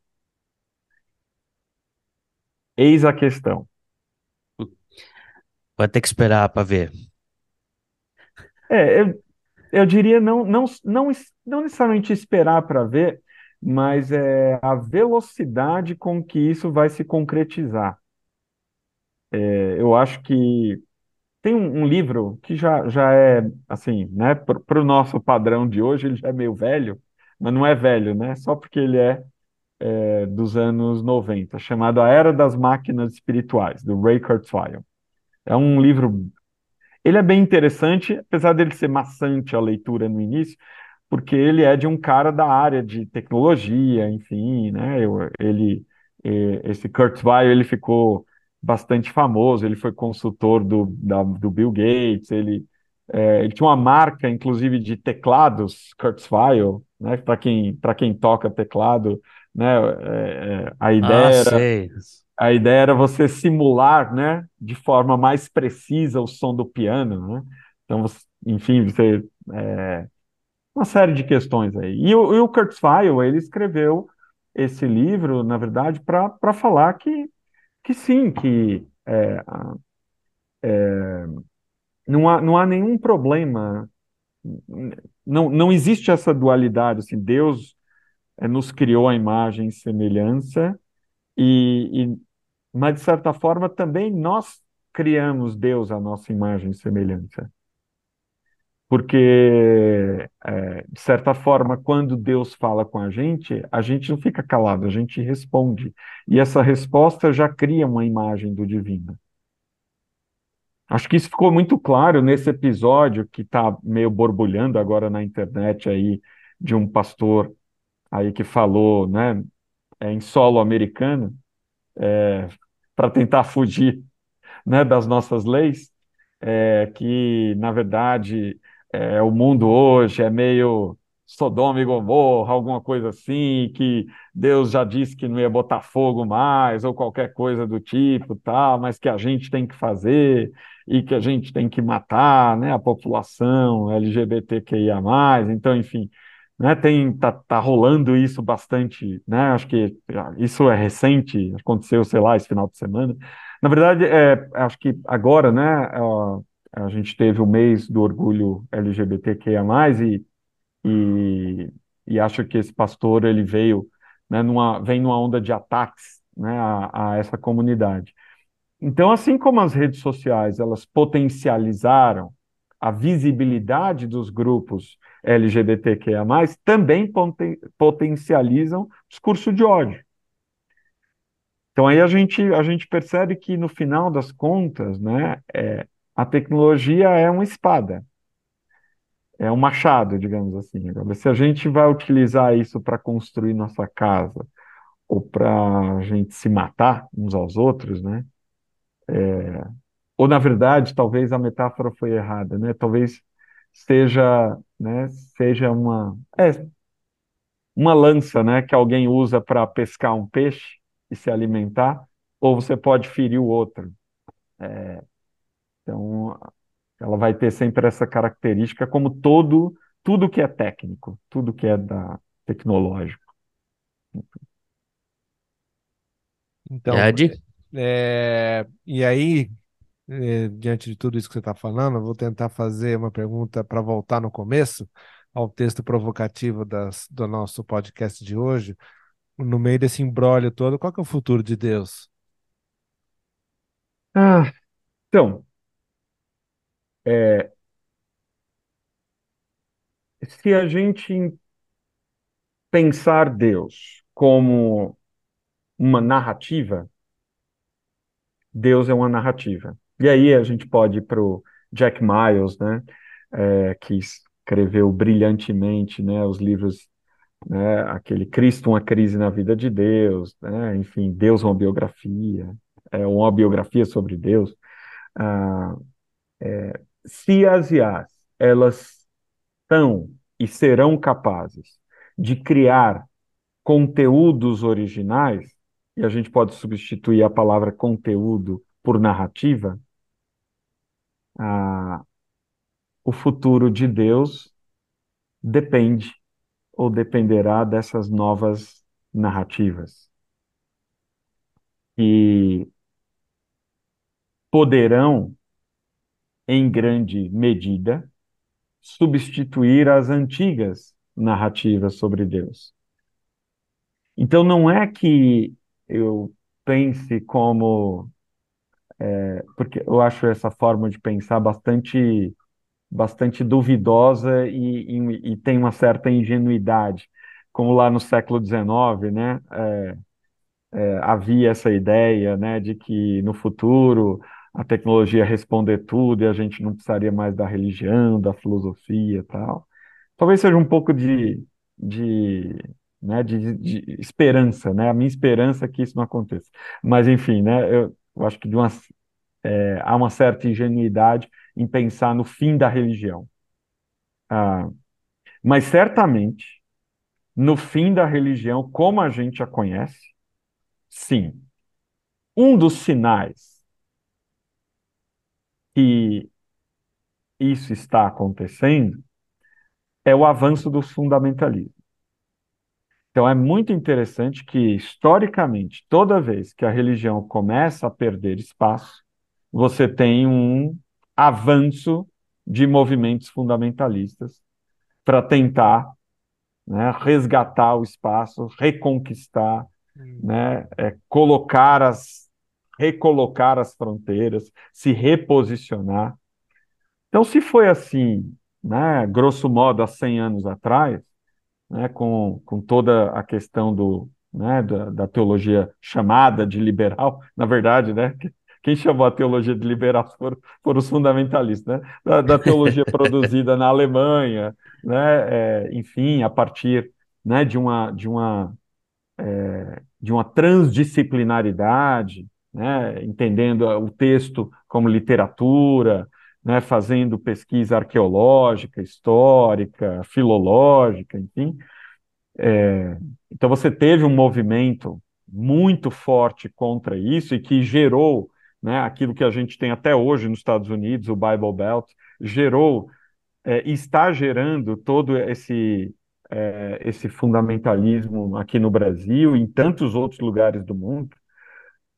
Eis a questão. Vai ter que esperar para ver. É, eu, eu diria não, não, não, não necessariamente esperar para ver, mas é a velocidade com que isso vai se concretizar. É, eu acho que tem um, um, livro que já, já é, assim, né, para o nosso padrão de hoje, ele já é meio velho, mas não é velho, né, só porque ele é, é dos anos 90, chamado A Era das Máquinas Espirituais, do Ray Kurzweil. É um livro ele é bem interessante, apesar dele ser maçante a leitura no início, porque ele é de um cara da área de tecnologia, enfim, né? Eu, ele, esse Kurzweil, ele ficou bastante famoso, ele foi consultor do, da, do Bill Gates, ele, é, ele tinha uma marca, inclusive, de teclados Kurzweil, né? Para quem, quem toca teclado, né? É, é a ideia ah, era... Sei a ideia era você simular, né, de forma mais precisa o som do piano, né? Então, você, enfim, você é, uma série de questões aí. E o, e o Kurzweil, ele escreveu esse livro, na verdade, para falar que, que sim, que é, é, não, há, não há nenhum problema, não, não existe essa dualidade, assim, Deus é, nos criou a imagem e semelhança, e, mas, de certa forma, também nós criamos Deus à nossa imagem e semelhança. Porque, é, de certa forma, quando Deus fala com a gente, a gente não fica calado, a gente responde. E essa resposta já cria uma imagem do divino. Acho que isso ficou muito claro nesse episódio que está meio borbulhando agora na internet aí, de um pastor aí que falou, né, é, em solo americano, é, para tentar fugir né, das nossas leis, é, que, na verdade, é, o mundo hoje é meio Sodoma e Gomorra, alguma coisa assim, que Deus já disse que não ia botar fogo mais, ou qualquer coisa do tipo, tal, mas que a gente tem que fazer e que a gente tem que matar né, a população LGBTQIA+, então, enfim, né, tem tá, tá rolando isso bastante, né? Acho que isso é recente, aconteceu, sei lá, esse final de semana. Na verdade, é, acho que agora, né, a gente teve o mês do orgulho LGBTQIA+, e, e, e acho que esse pastor, ele veio, né, numa, vem numa onda de ataques, né, a, a essa comunidade. Então, assim como as redes sociais, elas potencializaram a visibilidade dos grupos LGBTQIA+, também poten potencializam discurso de ódio. Então aí a gente, a gente percebe que no final das contas, né, é, a tecnologia é uma espada, é um machado, digamos assim. Agora, se a gente vai utilizar isso para construir nossa casa ou para a gente se matar uns aos outros, né, é, ou na verdade, talvez a metáfora foi errada, né? Talvez seja, né, seja uma, é, uma lança, né, que alguém usa para pescar um peixe e se alimentar, ou você pode ferir o outro. É, então, ela vai ter sempre essa característica, como todo, tudo que é técnico, tudo que é da tecnológico. Então, Ed? é, e aí, eh, diante de tudo isso que você está falando, eu vou tentar fazer uma pergunta para voltar no começo, ao texto provocativo das, do nosso podcast de hoje. No meio desse embrólio todo, qual que é o futuro de Deus? Ah, então, é, se a gente pensar Deus como uma narrativa, Deus é uma narrativa. E aí a gente pode ir para o Jack Miles, né, é, que escreveu brilhantemente né, os livros, né, aquele Cristo, uma crise na vida de Deus, né, enfim, Deus, uma biografia, é, uma biografia sobre Deus. Ah, é, se as IAs, elas estão e serão capazes de criar conteúdos originais, e a gente pode substituir a palavra conteúdo por narrativa, o futuro de Deus depende ou dependerá dessas novas narrativas. E poderão, em grande medida, substituir as antigas narrativas sobre Deus. Então, não é que eu pense como. É, porque eu acho essa forma de pensar bastante, bastante duvidosa e, e, e tem uma certa ingenuidade. Como lá no século XIX, né, é, é, havia essa ideia né, de que no futuro a tecnologia ia responder tudo e a gente não precisaria mais da religião, da filosofia tal. Talvez seja um pouco de, de né, de, de, esperança, né? A minha esperança é que isso não aconteça. Mas, enfim, né, eu, eu acho que uma, é, há uma certa ingenuidade em pensar no fim da religião. Ah, mas, certamente, no fim da religião, como a gente a conhece, sim. Um dos sinais que isso está acontecendo é o avanço do fundamentalismo. Então é muito interessante que, historicamente, toda vez que a religião começa a perder espaço, você tem um avanço de movimentos fundamentalistas para tentar né, resgatar o espaço, reconquistar, hum. né, é, colocar as, recolocar as fronteiras, se reposicionar. Então, se foi assim, né, grosso modo, há 100 anos atrás, né, com, com toda a questão do, né, da, da, teologia chamada de liberal, na verdade, né, quem chamou a teologia de liberal foram, foram os fundamentalistas, né, da, da teologia produzida na Alemanha, né, é, enfim, a partir né, de uma, de uma, é, de uma transdisciplinaridade, né, entendendo o texto como literatura, né, fazendo pesquisa arqueológica, histórica, filológica, enfim. É, então você teve um movimento muito forte contra isso e que gerou né, aquilo que a gente tem até hoje nos Estados Unidos, o Bible Belt, gerou é, está gerando todo esse é, esse fundamentalismo aqui no Brasil e em tantos outros lugares do mundo.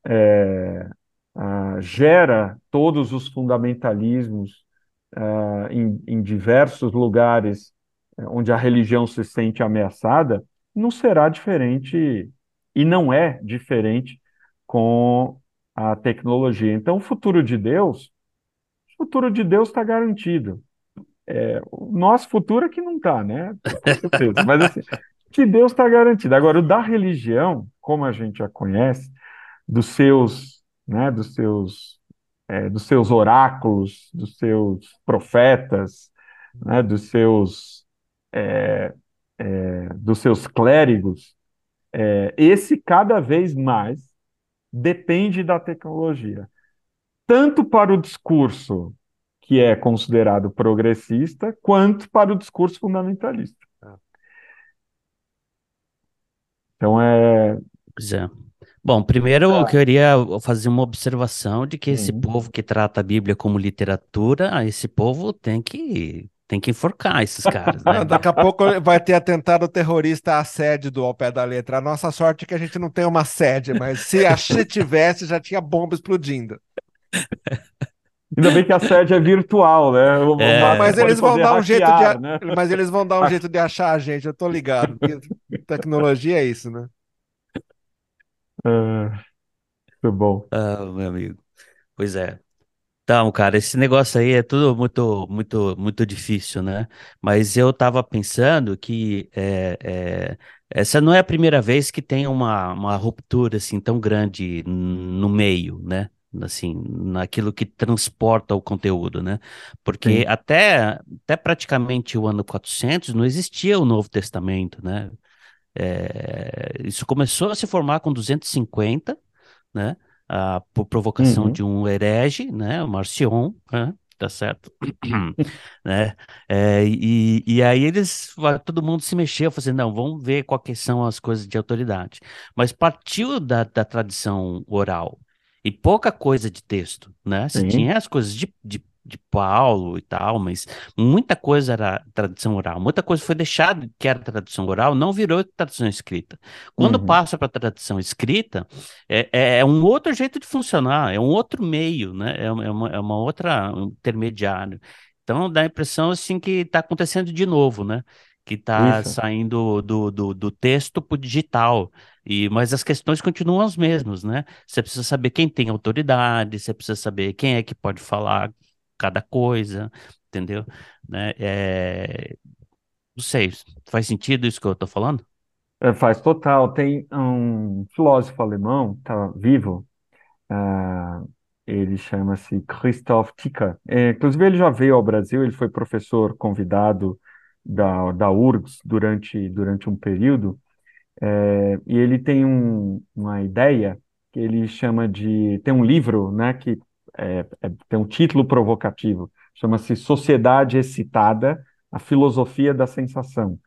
É, uh, gera todos os fundamentalismos uh, em, em, diversos lugares eh, onde a religião se sente ameaçada, não será diferente e não é diferente com a tecnologia. Então, o futuro de Deus, o futuro de Deus está garantido. É, o nosso futuro é que não está, né? Com certeza. Mas assim, que Deus está garantido. Agora, o da religião, como a gente já conhece, dos seus né, dos seus é, dos seus oráculos, dos seus profetas, né, dos seus é, é, dos seus clérigos, é, esse cada vez mais depende da tecnologia, tanto para o discurso que é considerado progressista, quanto para o discurso fundamentalista. É. Então é. Pois é. Bom, primeiro eu tá. queria fazer uma observação de que esse uhum. povo que trata a Bíblia como literatura, esse povo tem que tem que enforcar esses caras, né? Daqui a pouco vai ter atentado terrorista à sede do Ao Pé da Letra. A nossa sorte é que a gente não tem uma sede, mas se a gente tivesse, já tinha bomba explodindo. Ainda bem que a sede é virtual, né? É. Mas eles vão dar um jeito de, né? mas eles vão dar um jeito de achar a gente, eu tô ligado. Tecnologia é isso, né? Ah, muito bom. Ah, meu amigo. Pois é. Então, cara, esse negócio aí é tudo muito, muito, muito difícil, né? Mas eu tava pensando que é, é, essa não é a primeira vez que tem uma, uma ruptura assim tão grande no meio, né? Assim, naquilo que transporta o conteúdo, né? Porque Sim. até, até praticamente o ano 400 não existia o Novo Testamento, né? É, isso começou a se formar com 250, né? por provocação Uhum. de um herege, né, o Marcion, né, tá certo, né, é, e, e aí eles, todo mundo se mexeu, falou assim, não, vamos ver quais são as coisas de autoridade, mas partiu da, da tradição oral, e pouca coisa de texto, né, você Sim. tinha as coisas de, de de Paulo e tal, mas muita coisa era tradição oral, muita coisa foi deixada que era tradição oral, não virou tradição escrita. Quando Uhum. passa para tradição escrita, é, é, é um outro jeito de funcionar, é um outro meio, né? É, uma, é uma é uma outra um intermediário. Então dá a impressão assim que está acontecendo de novo, né? Que está saindo do, do, do texto para o digital. E, mas as questões continuam as mesmas, né? Você precisa saber quem tem autoridade, você precisa saber quem é que pode falar cada coisa, entendeu? Né? É, não sei, faz sentido isso que eu estou falando? É, faz total. Tem um filósofo alemão, tá vivo, ah, ele chama-se Christoph Ticker. É, inclusive, ele já veio ao Brasil, ele foi professor convidado da, da URGS durante, durante um período, é, e ele tem um- uma ideia que ele chama de. Tem um livro, né, que é- é- tem um título provocativo, chama-se Sociedade Excitada, a Filosofia da Sensação.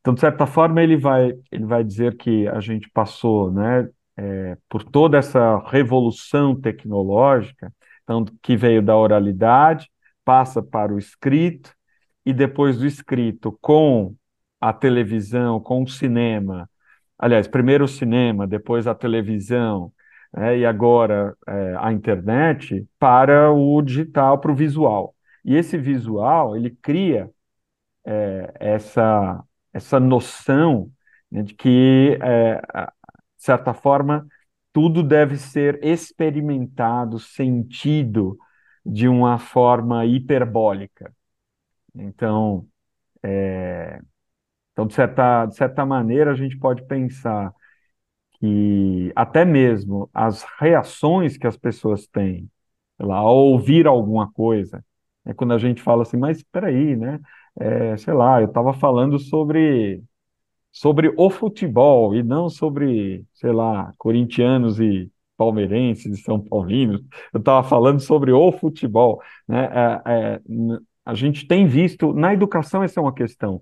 Então, de certa forma, ele vai, ele vai dizer que a gente passou, né, é, por toda essa revolução tecnológica, então, que veio da oralidade, passa para o escrito, e depois do escrito, com a televisão, com o cinema, aliás, primeiro o cinema, depois a televisão, né, e agora é, a internet, para o digital, para o visual. E esse visual, ele cria essa, essa noção né, de que, é, de certa forma, tudo deve ser experimentado, sentido de uma forma hiperbólica. Então, então de certa, de certa maneira, a gente pode pensar que até mesmo as reações que as pessoas têm lá, ao ouvir alguma coisa, é quando a gente fala assim, mas espera aí, né? É, sei lá, eu estava falando sobre sobre o futebol e não sobre, sei lá, corintianos e palmeirenses e são paulinos. Eu estava falando sobre o futebol, né? É, é, a gente tem visto na educação essa é uma questão,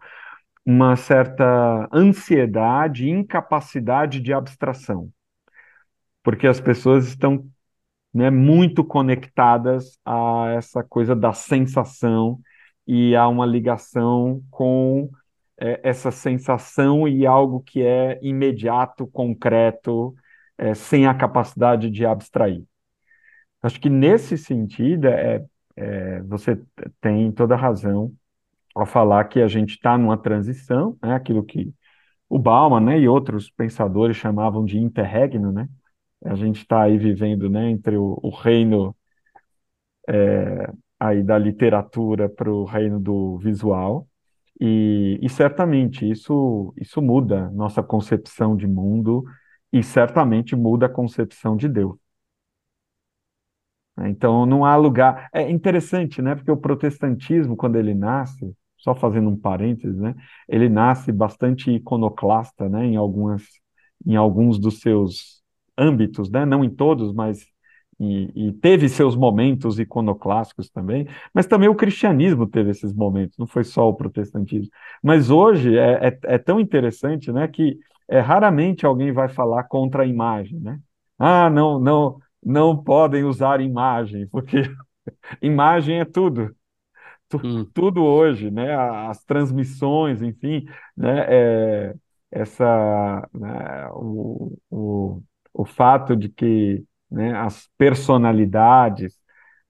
uma certa ansiedade, incapacidade de abstração, porque as pessoas estão né, muito conectadas a essa coisa da sensação e a uma ligação com é, essa sensação e algo que é imediato, concreto, é, sem a capacidade de abstrair. Acho que nesse sentido é, é, você tem toda a razão ao falar que a gente está numa transição, né, aquilo que o Bauman, né, e outros pensadores chamavam de interregno, né? A gente está aí vivendo, né, entre o, o reino aí da literatura para o reino do visual. E, e certamente isso, isso muda nossa concepção de mundo e certamente muda a concepção de Deus. Então não há lugar. É interessante, né? Porque o protestantismo, quando ele nasce, só fazendo um parênteses, né? Ele nasce bastante iconoclasta, né? Em algumas, em alguns dos seus âmbitos, né? Não em todos, mas e, e teve seus momentos iconoclásticos também, mas também o cristianismo teve esses momentos, não foi só o protestantismo. Mas hoje é, é, é tão interessante, né, que é, raramente alguém vai falar contra a imagem, né? Ah, não, não, não podem usar imagem, porque imagem é tudo tu- Hum, tudo hoje, né? As transmissões, enfim, né? É, essa, né? O, o, o fato de que, né? As personalidades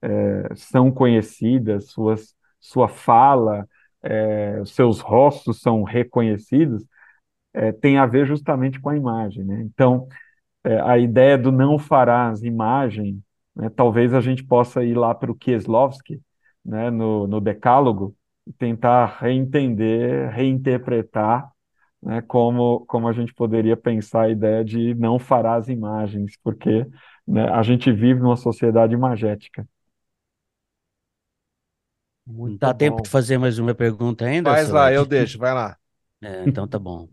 é, são conhecidas, suas, sua fala, é, seus rostos são reconhecidos, é, tem a ver justamente com a imagem, né? Então, é, a ideia do não farás imagem né, talvez a gente possa ir lá para o Kieslowski, né, no, no Decálogo, e tentar reentender, reinterpretar né, como, como a gente poderia pensar a ideia de não fará as imagens, porque né, a gente vive numa sociedade imagética. Muito Dá bom. tempo de fazer mais uma pergunta ainda? Faz lá, eu deixo, vai lá. É, então tá bom.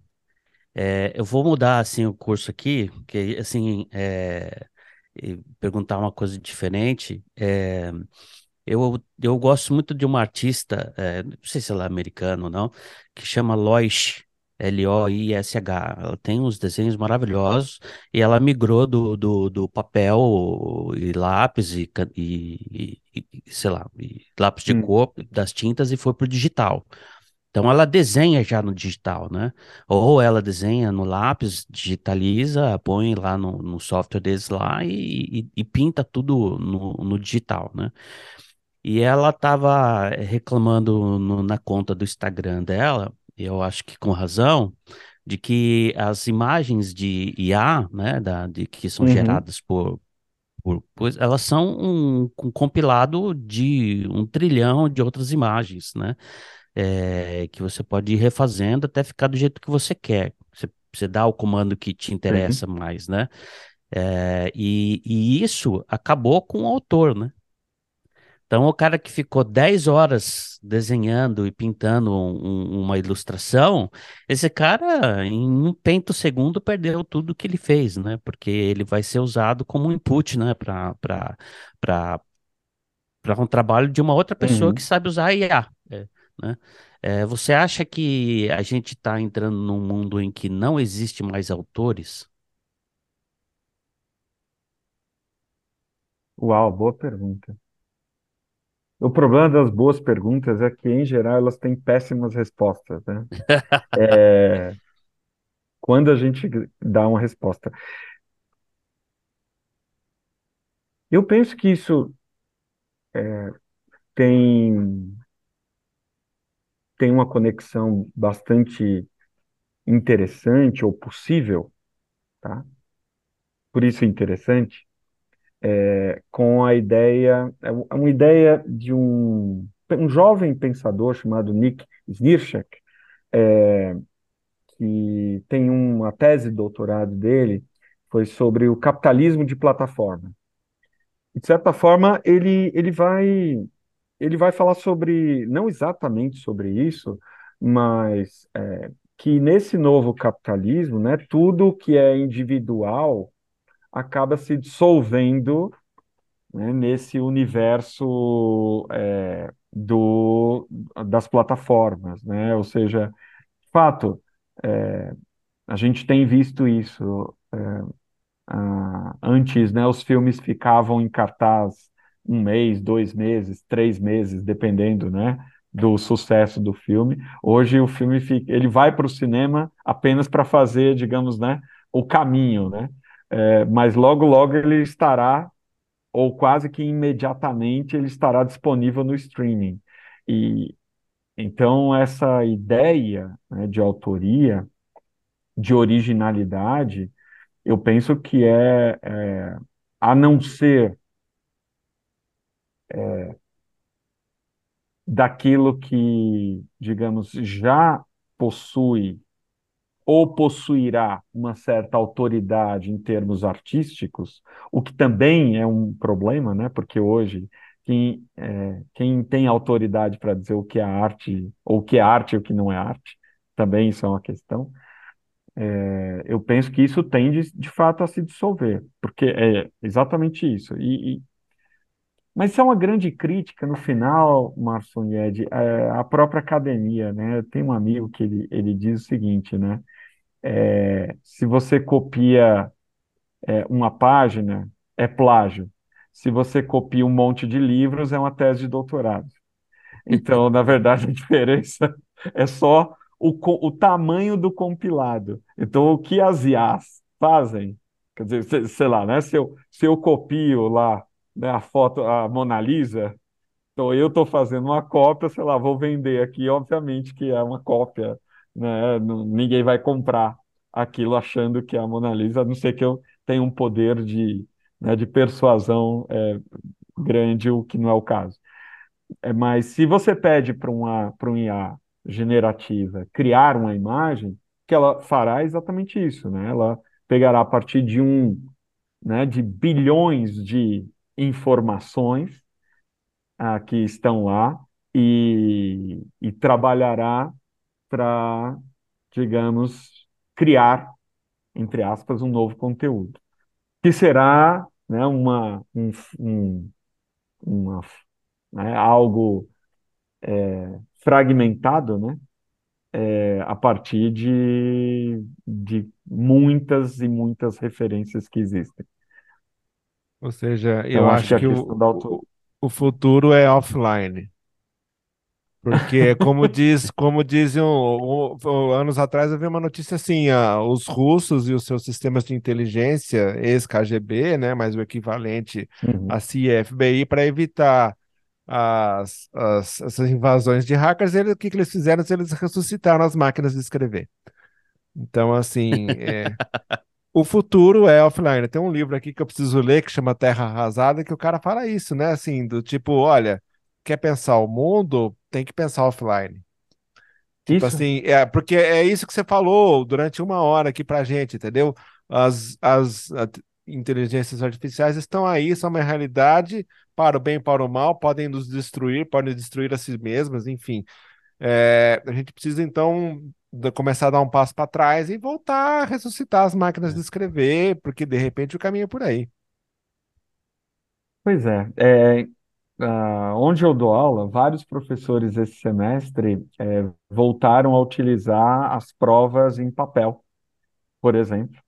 É, eu vou mudar assim o curso aqui, porque assim é, perguntar uma coisa diferente. Eu, eu gosto muito de uma artista, é, não sei se ela é americana ou não, que chama Loish, L-O-I-S-H. Ela tem uns desenhos maravilhosos e ela migrou do, do, do papel e lápis e, e, e sei lá, e lápis de hum. cor, das tintas e foi para o digital. Então ela desenha já no digital, né? Ou ela desenha no lápis, digitaliza, põe lá no, no software deles lá e, e, e pinta tudo no, no, digital, né? E ela estava reclamando no, na conta do Instagram dela, eu acho que com razão, de que as imagens de IA, né, da, de, que são uhum. geradas por, por, por, elas são um, um compilado de um trilhão de outras imagens, né? é, que você pode ir refazendo até ficar do jeito que você quer. Você, você dá o comando que te interessa uhum. mais, né? É, e, e, isso acabou com o autor, né? Então, o cara que ficou 10 horas desenhando e pintando um, uma ilustração, esse cara, em um pento segundo, perdeu tudo que ele fez, né? Porque ele vai ser usado como input, né? Para um trabalho de uma outra pessoa uhum. que sabe usar IA. É. Né? É, você acha que a gente está entrando num mundo em que não existe mais autores? Uau, boa pergunta. O problema das boas perguntas é que, em geral, elas têm péssimas respostas, né? É, quando a gente dá uma resposta. Eu penso que isso é, tem tem uma conexão bastante interessante ou possível, tá? Por isso interessante, é, com a ideia, é, é uma ideia de um, um jovem pensador chamado Nick Snirchek, é, que tem uma tese de doutorado dele, foi sobre o capitalismo de plataforma. de certa forma, ele, ele vai ele vai falar sobre, não exatamente sobre isso, mas é, que nesse novo capitalismo, né, tudo que é individual acaba se dissolvendo né, nesse universo é, do, das plataformas, né? Ou seja, de fato, é, a gente tem visto isso. É, antes, né, os filmes ficavam em cartaz um mês, dois meses, três meses, dependendo, né, do sucesso do filme. Hoje o filme fica, ele vai para o cinema apenas para fazer, digamos, né, o caminho, né, é, mas logo logo ele estará ou quase que imediatamente ele estará disponível no streaming. E então essa ideia né, de autoria, de originalidade, eu penso que é, é a não ser é, daquilo que, digamos, já possui ou possuirá uma certa autoridade em termos artísticos, o que também é um problema, né? Porque hoje quem, é, quem tem autoridade para dizer o que é arte, ou o que é arte e o que não é arte, também isso é uma questão. É, eu penso que isso tende, de fato, a se dissolver, porque é exatamente isso. E, e mas isso é uma grande crítica no final, Marson Yed, é, a própria academia, né? Tem um amigo que ele, ele diz o seguinte, né? É, se você copia é, uma página, é plágio. Se você copia um monte de livros, é uma tese de doutorado. Então, na verdade, a diferença é só o, o tamanho do compilado. Então, o que as IAs fazem, quer dizer, sei lá, né? Se eu, se eu copio lá a foto, a Mona Lisa. Então eu estou fazendo uma cópia, sei lá, vou vender aqui, obviamente que é uma cópia, né? Ninguém vai comprar aquilo achando que é a Mona Lisa, a não ser que eu tenha um poder de, né, de persuasão é, grande, o que não é o caso. É, mas se você pede para um IA generativa criar uma imagem, que ela fará exatamente isso, né? Ela pegará a partir de um, né, de bilhões de informações ah, que estão lá e, e trabalhará para, digamos, criar, entre aspas, um novo conteúdo, que será né, uma, um, um, uma, né, algo é, fragmentado, né, é, a partir de, de muitas e muitas referências que existem. Ou seja, eu, eu acho, acho, que, que o, o, o futuro é offline. Porque, como diz, como dizem um, um, anos atrás, eu vi uma notícia assim: ah, os russos e os seus sistemas de inteligência, ex-KGB, né, mas o equivalente uhum. a CIA-FBI, para evitar as, as, essas invasões de hackers, ele, o que, que eles fizeram? Eles ressuscitaram as máquinas de escrever. Então, assim, é, o futuro é offline. Tem um livro aqui que eu preciso ler que chama Terra Arrasada, que o cara fala isso, né? Assim, do tipo, olha, quer pensar o mundo, tem que pensar offline. Tipo isso. assim, é, porque é isso que você falou durante uma hora aqui pra gente, entendeu? As, as inteligências artificiais estão aí, são uma realidade para o bem e para o mal, podem nos destruir, podem destruir a si mesmas, enfim. É, a gente precisa, então, começar a dar um passo para trás e voltar a ressuscitar as máquinas de escrever, porque de repente o caminho é por aí. Pois é, é uh, onde eu dou aula, vários professores esse semestre é, voltaram a utilizar as provas em papel, por exemplo,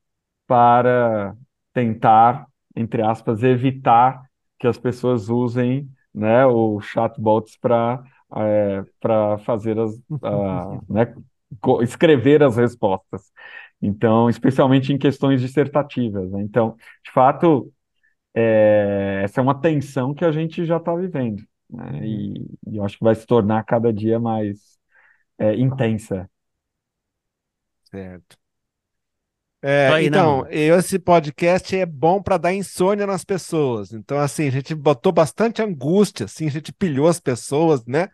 para tentar, entre aspas, evitar que as pessoas usem né, o chatbots para é, para fazer as, uh, né, escrever as respostas. Então, especialmente em questões dissertativas. Né? Então, de fato, é, essa é uma tensão que a gente já está vivendo. Né? Uhum. E, e, eu acho que vai se tornar cada dia mais é, intensa. Certo. É, aí, né, então, né, esse podcast é bom para dar insônia nas pessoas. Então, assim, a gente botou bastante angústia, assim, a gente pilhou as pessoas, né?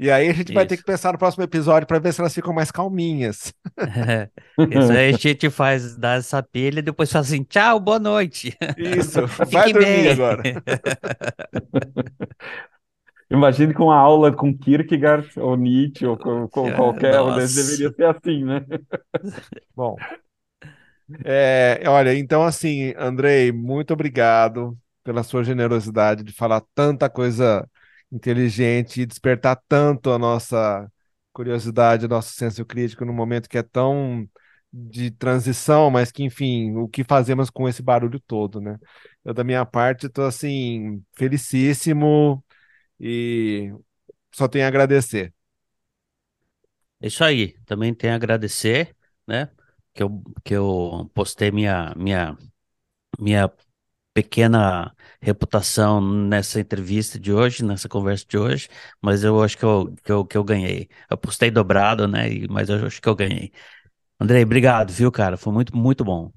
E aí a gente Isso. vai ter que pensar no próximo episódio para ver se elas ficam mais calminhas. É, isso aí a gente faz, dá essa pilha e depois fala assim, tchau, boa noite. Isso, vai dormir bem. agora. Imagine com uma aula com Kierkegaard ou Nietzsche ou com, com qualquer um deveria ser assim, né? Bom, é, olha, então assim, Andrei, muito obrigado pela sua generosidade de falar tanta coisa inteligente e despertar tanto a nossa curiosidade, nosso senso crítico no momento que é tão de transição, mas que, enfim, o que fazemos com esse barulho todo, né? Eu, da minha parte, estou, assim, felicíssimo e só tenho a agradecer. É isso aí, também tenho a agradecer, né? Que eu, que eu postei minha, minha, minha pequena reputação nessa entrevista de hoje, nessa conversa de hoje, mas eu acho que eu, que eu, que eu ganhei. Eu postei dobrado, né? Mas eu acho que eu ganhei. Andrei, obrigado, viu, cara? Foi muito, muito bom.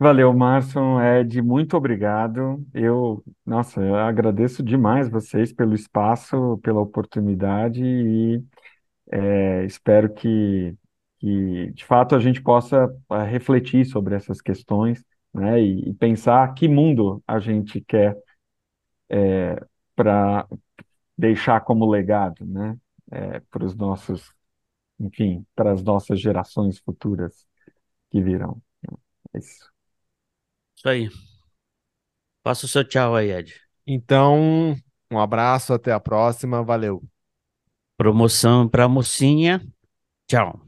Valeu, Márcio, Ed, muito obrigado. Eu, nossa, eu agradeço demais vocês pelo espaço, pela oportunidade e é, espero que, que, de fato, a gente possa uh, refletir sobre essas questões né, e, e pensar que mundo a gente quer é, para deixar como legado, né, é, para os nossos, enfim, para as nossas gerações futuras que virão. É isso. Isso aí. Faça o seu tchau aí, Ed. Então, um abraço, até a próxima, valeu. Promoção para mocinha. Tchau.